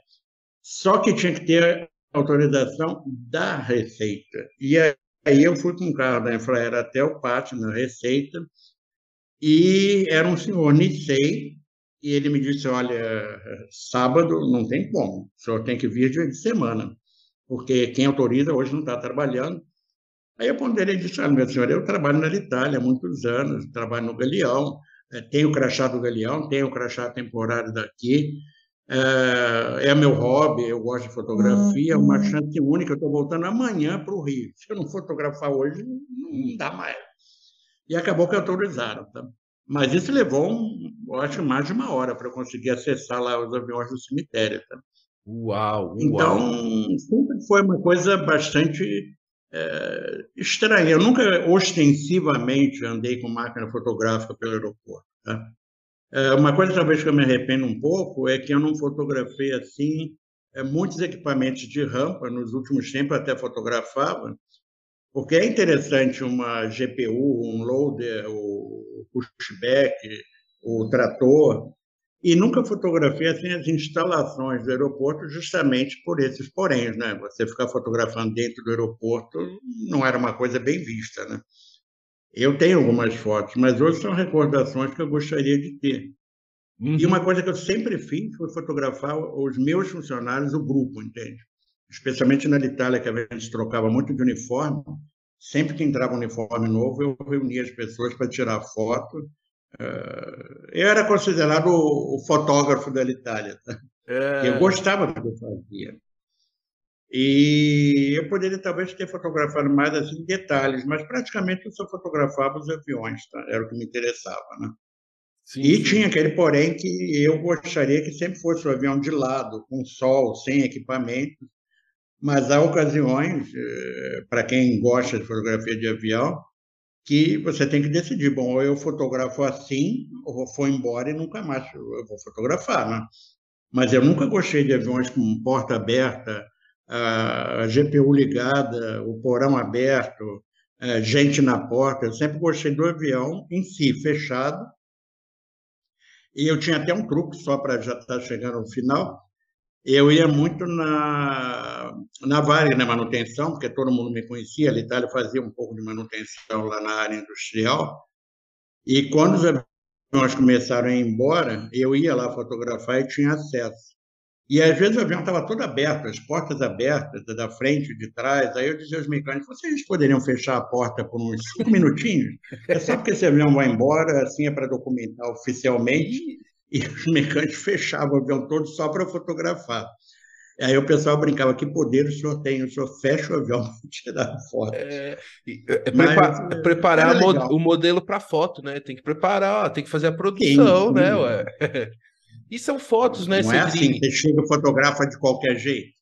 B: Só que tinha que ter autorização da Receita. E aí eu fui com o carro da Infraero até o pátio, na Receita, e era um senhor Nissei, e ele me disse: Olha, sábado não tem como, o senhor tem que vir dia de semana porque quem autoriza hoje não está trabalhando. Aí eu ponderei e disse, ah, meu senhor, eu trabalho na Itália há muitos anos, trabalho no Galeão, é, tenho o crachá do Galeão, tenho o crachá temporário daqui, é, é meu hobby, eu gosto de fotografia, é uma uhum. chance única, eu estou voltando amanhã para o Rio. Se eu não fotografar hoje, não dá mais. E acabou que autorizaram. Tá? Mas isso levou, um, eu acho, mais de uma hora para eu conseguir acessar lá os aviões do cemitério. Tá?
A: Uau, uau!
B: Então, sempre foi uma coisa bastante é, estranha. Eu nunca ostensivamente andei com máquina fotográfica pelo aeroporto. Tá? É, uma coisa talvez que eu me arrependo um pouco é que eu não fotografei assim é, muitos equipamentos de rampa. Nos últimos tempos até fotografava, porque é interessante uma GPU, um loader, o pushback, o trator, e nunca fotografei assim, as instalações do aeroporto justamente por esses poréns, né? Você ficar fotografando dentro do aeroporto não era uma coisa bem vista, né? Eu tenho algumas fotos, mas hoje são recordações que eu gostaria de ter. Uhum. E uma coisa que eu sempre fiz foi fotografar os meus funcionários, o grupo, entende? especialmente na Itália, que a gente trocava muito de uniforme. Sempre que entrava um uniforme novo, eu reunia as pessoas para tirar foto. Uh, eu era considerado o, o fotógrafo da Itália. Tá? É... Eu gostava do que eu fazia. E eu poderia talvez ter fotografado mais assim detalhes, mas praticamente eu só fotografava os aviões, tá? era o que me interessava, né? Sim, e sim. tinha aquele porém que eu gostaria que sempre fosse o avião de lado, com sol, sem equipamento, mas há ocasiões, eh, para quem gosta de fotografia de avião, que você tem que decidir, bom, ou eu fotografo assim, ou vou embora e nunca mais eu vou fotografar, né? Mas eu nunca gostei de aviões com porta aberta, a GPU ligada, o porão aberto, gente na porta. Eu sempre gostei do avião em si, fechado. E eu tinha até um truque, só para já estar tá chegando no final. Eu ia muito na, na Varig, na manutenção, porque todo mundo me conhecia. A Itália fazia um pouco de manutenção lá na área industrial. E quando os aviões começaram a ir embora, eu ia lá fotografar e tinha acesso. E às vezes o avião estava todo aberto, as portas abertas, da frente, de trás. Aí eu dizia aos mecânicos: vocês poderiam fechar a porta por uns cinco minutinhos? É só porque esse avião vai embora, assim é para documentar oficialmente. E os mecânicos fechavam o avião todo só para fotografar. Aí o pessoal brincava: que poder o senhor tem? O senhor fecha o avião para tirar foto. É,
A: é, Mas, é preparar o modelo para foto, né? Tem que preparar, tem que fazer a produção, sim. né? Ué? E são fotos, né,
B: Não é assim, você chega e fotografa de qualquer jeito.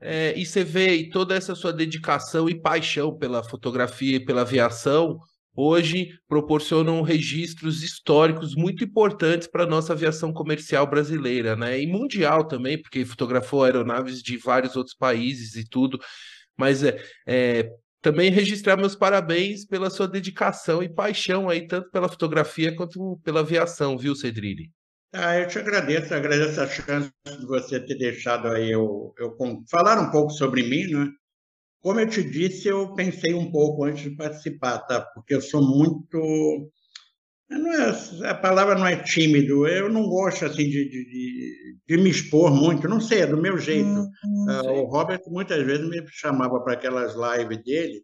A: É, e você vê toda essa sua dedicação e paixão pela fotografia e pela aviação, hoje proporcionam registros históricos muito importantes para a nossa aviação comercial brasileira, né? E mundial também, porque fotografou aeronaves de vários outros países e tudo. Mas é, é também registrar meus parabéns pela sua dedicação e paixão aí, tanto pela fotografia quanto pela aviação, viu, Cedrini?
B: Ah, eu te agradeço, agradeço a chance de você ter deixado aí eu, eu falar um pouco sobre mim, né? Como eu te disse, eu pensei um pouco antes de participar, tá? Porque eu sou muito. É, a palavra não é tímido, eu não gosto assim de, de, de me expor muito, não sei, é do meu jeito. Hum, uh, o Robert muitas vezes me chamava para aquelas lives dele,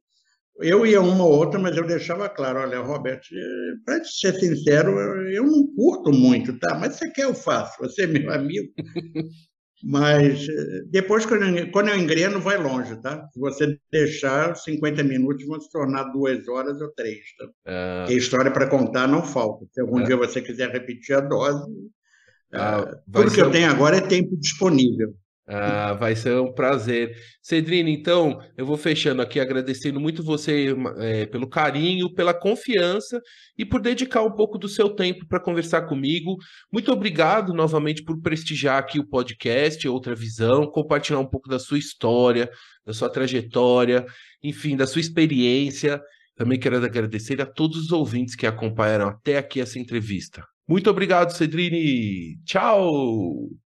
B: eu ia uma ou outra, mas eu deixava claro, olha, Roberto, para ser sincero, eu não curto muito, tá? Mas você quer, eu faço, você é meu amigo. Mas depois, quando eu, engreno, vai longe, tá? Se você deixar, 50 minutos vão se tornar duas horas ou três, tá? Ah. E história para contar não falta. Se algum ah. dia você quiser repetir a dose, ah, é, tudo que eu tenho agora é tempo disponível.
A: Ah, vai ser um prazer. Cedrina, então, eu vou fechando aqui agradecendo muito você é, pelo carinho, pela confiança e por dedicar um pouco do seu tempo para conversar comigo. Muito obrigado novamente por prestigiar aqui o podcast Outra Visão, compartilhar um pouco da sua história, da sua trajetória, enfim, da sua experiência. Também quero agradecer a todos os ouvintes que acompanharam até aqui essa entrevista. Muito obrigado, Cedrini. Tchau!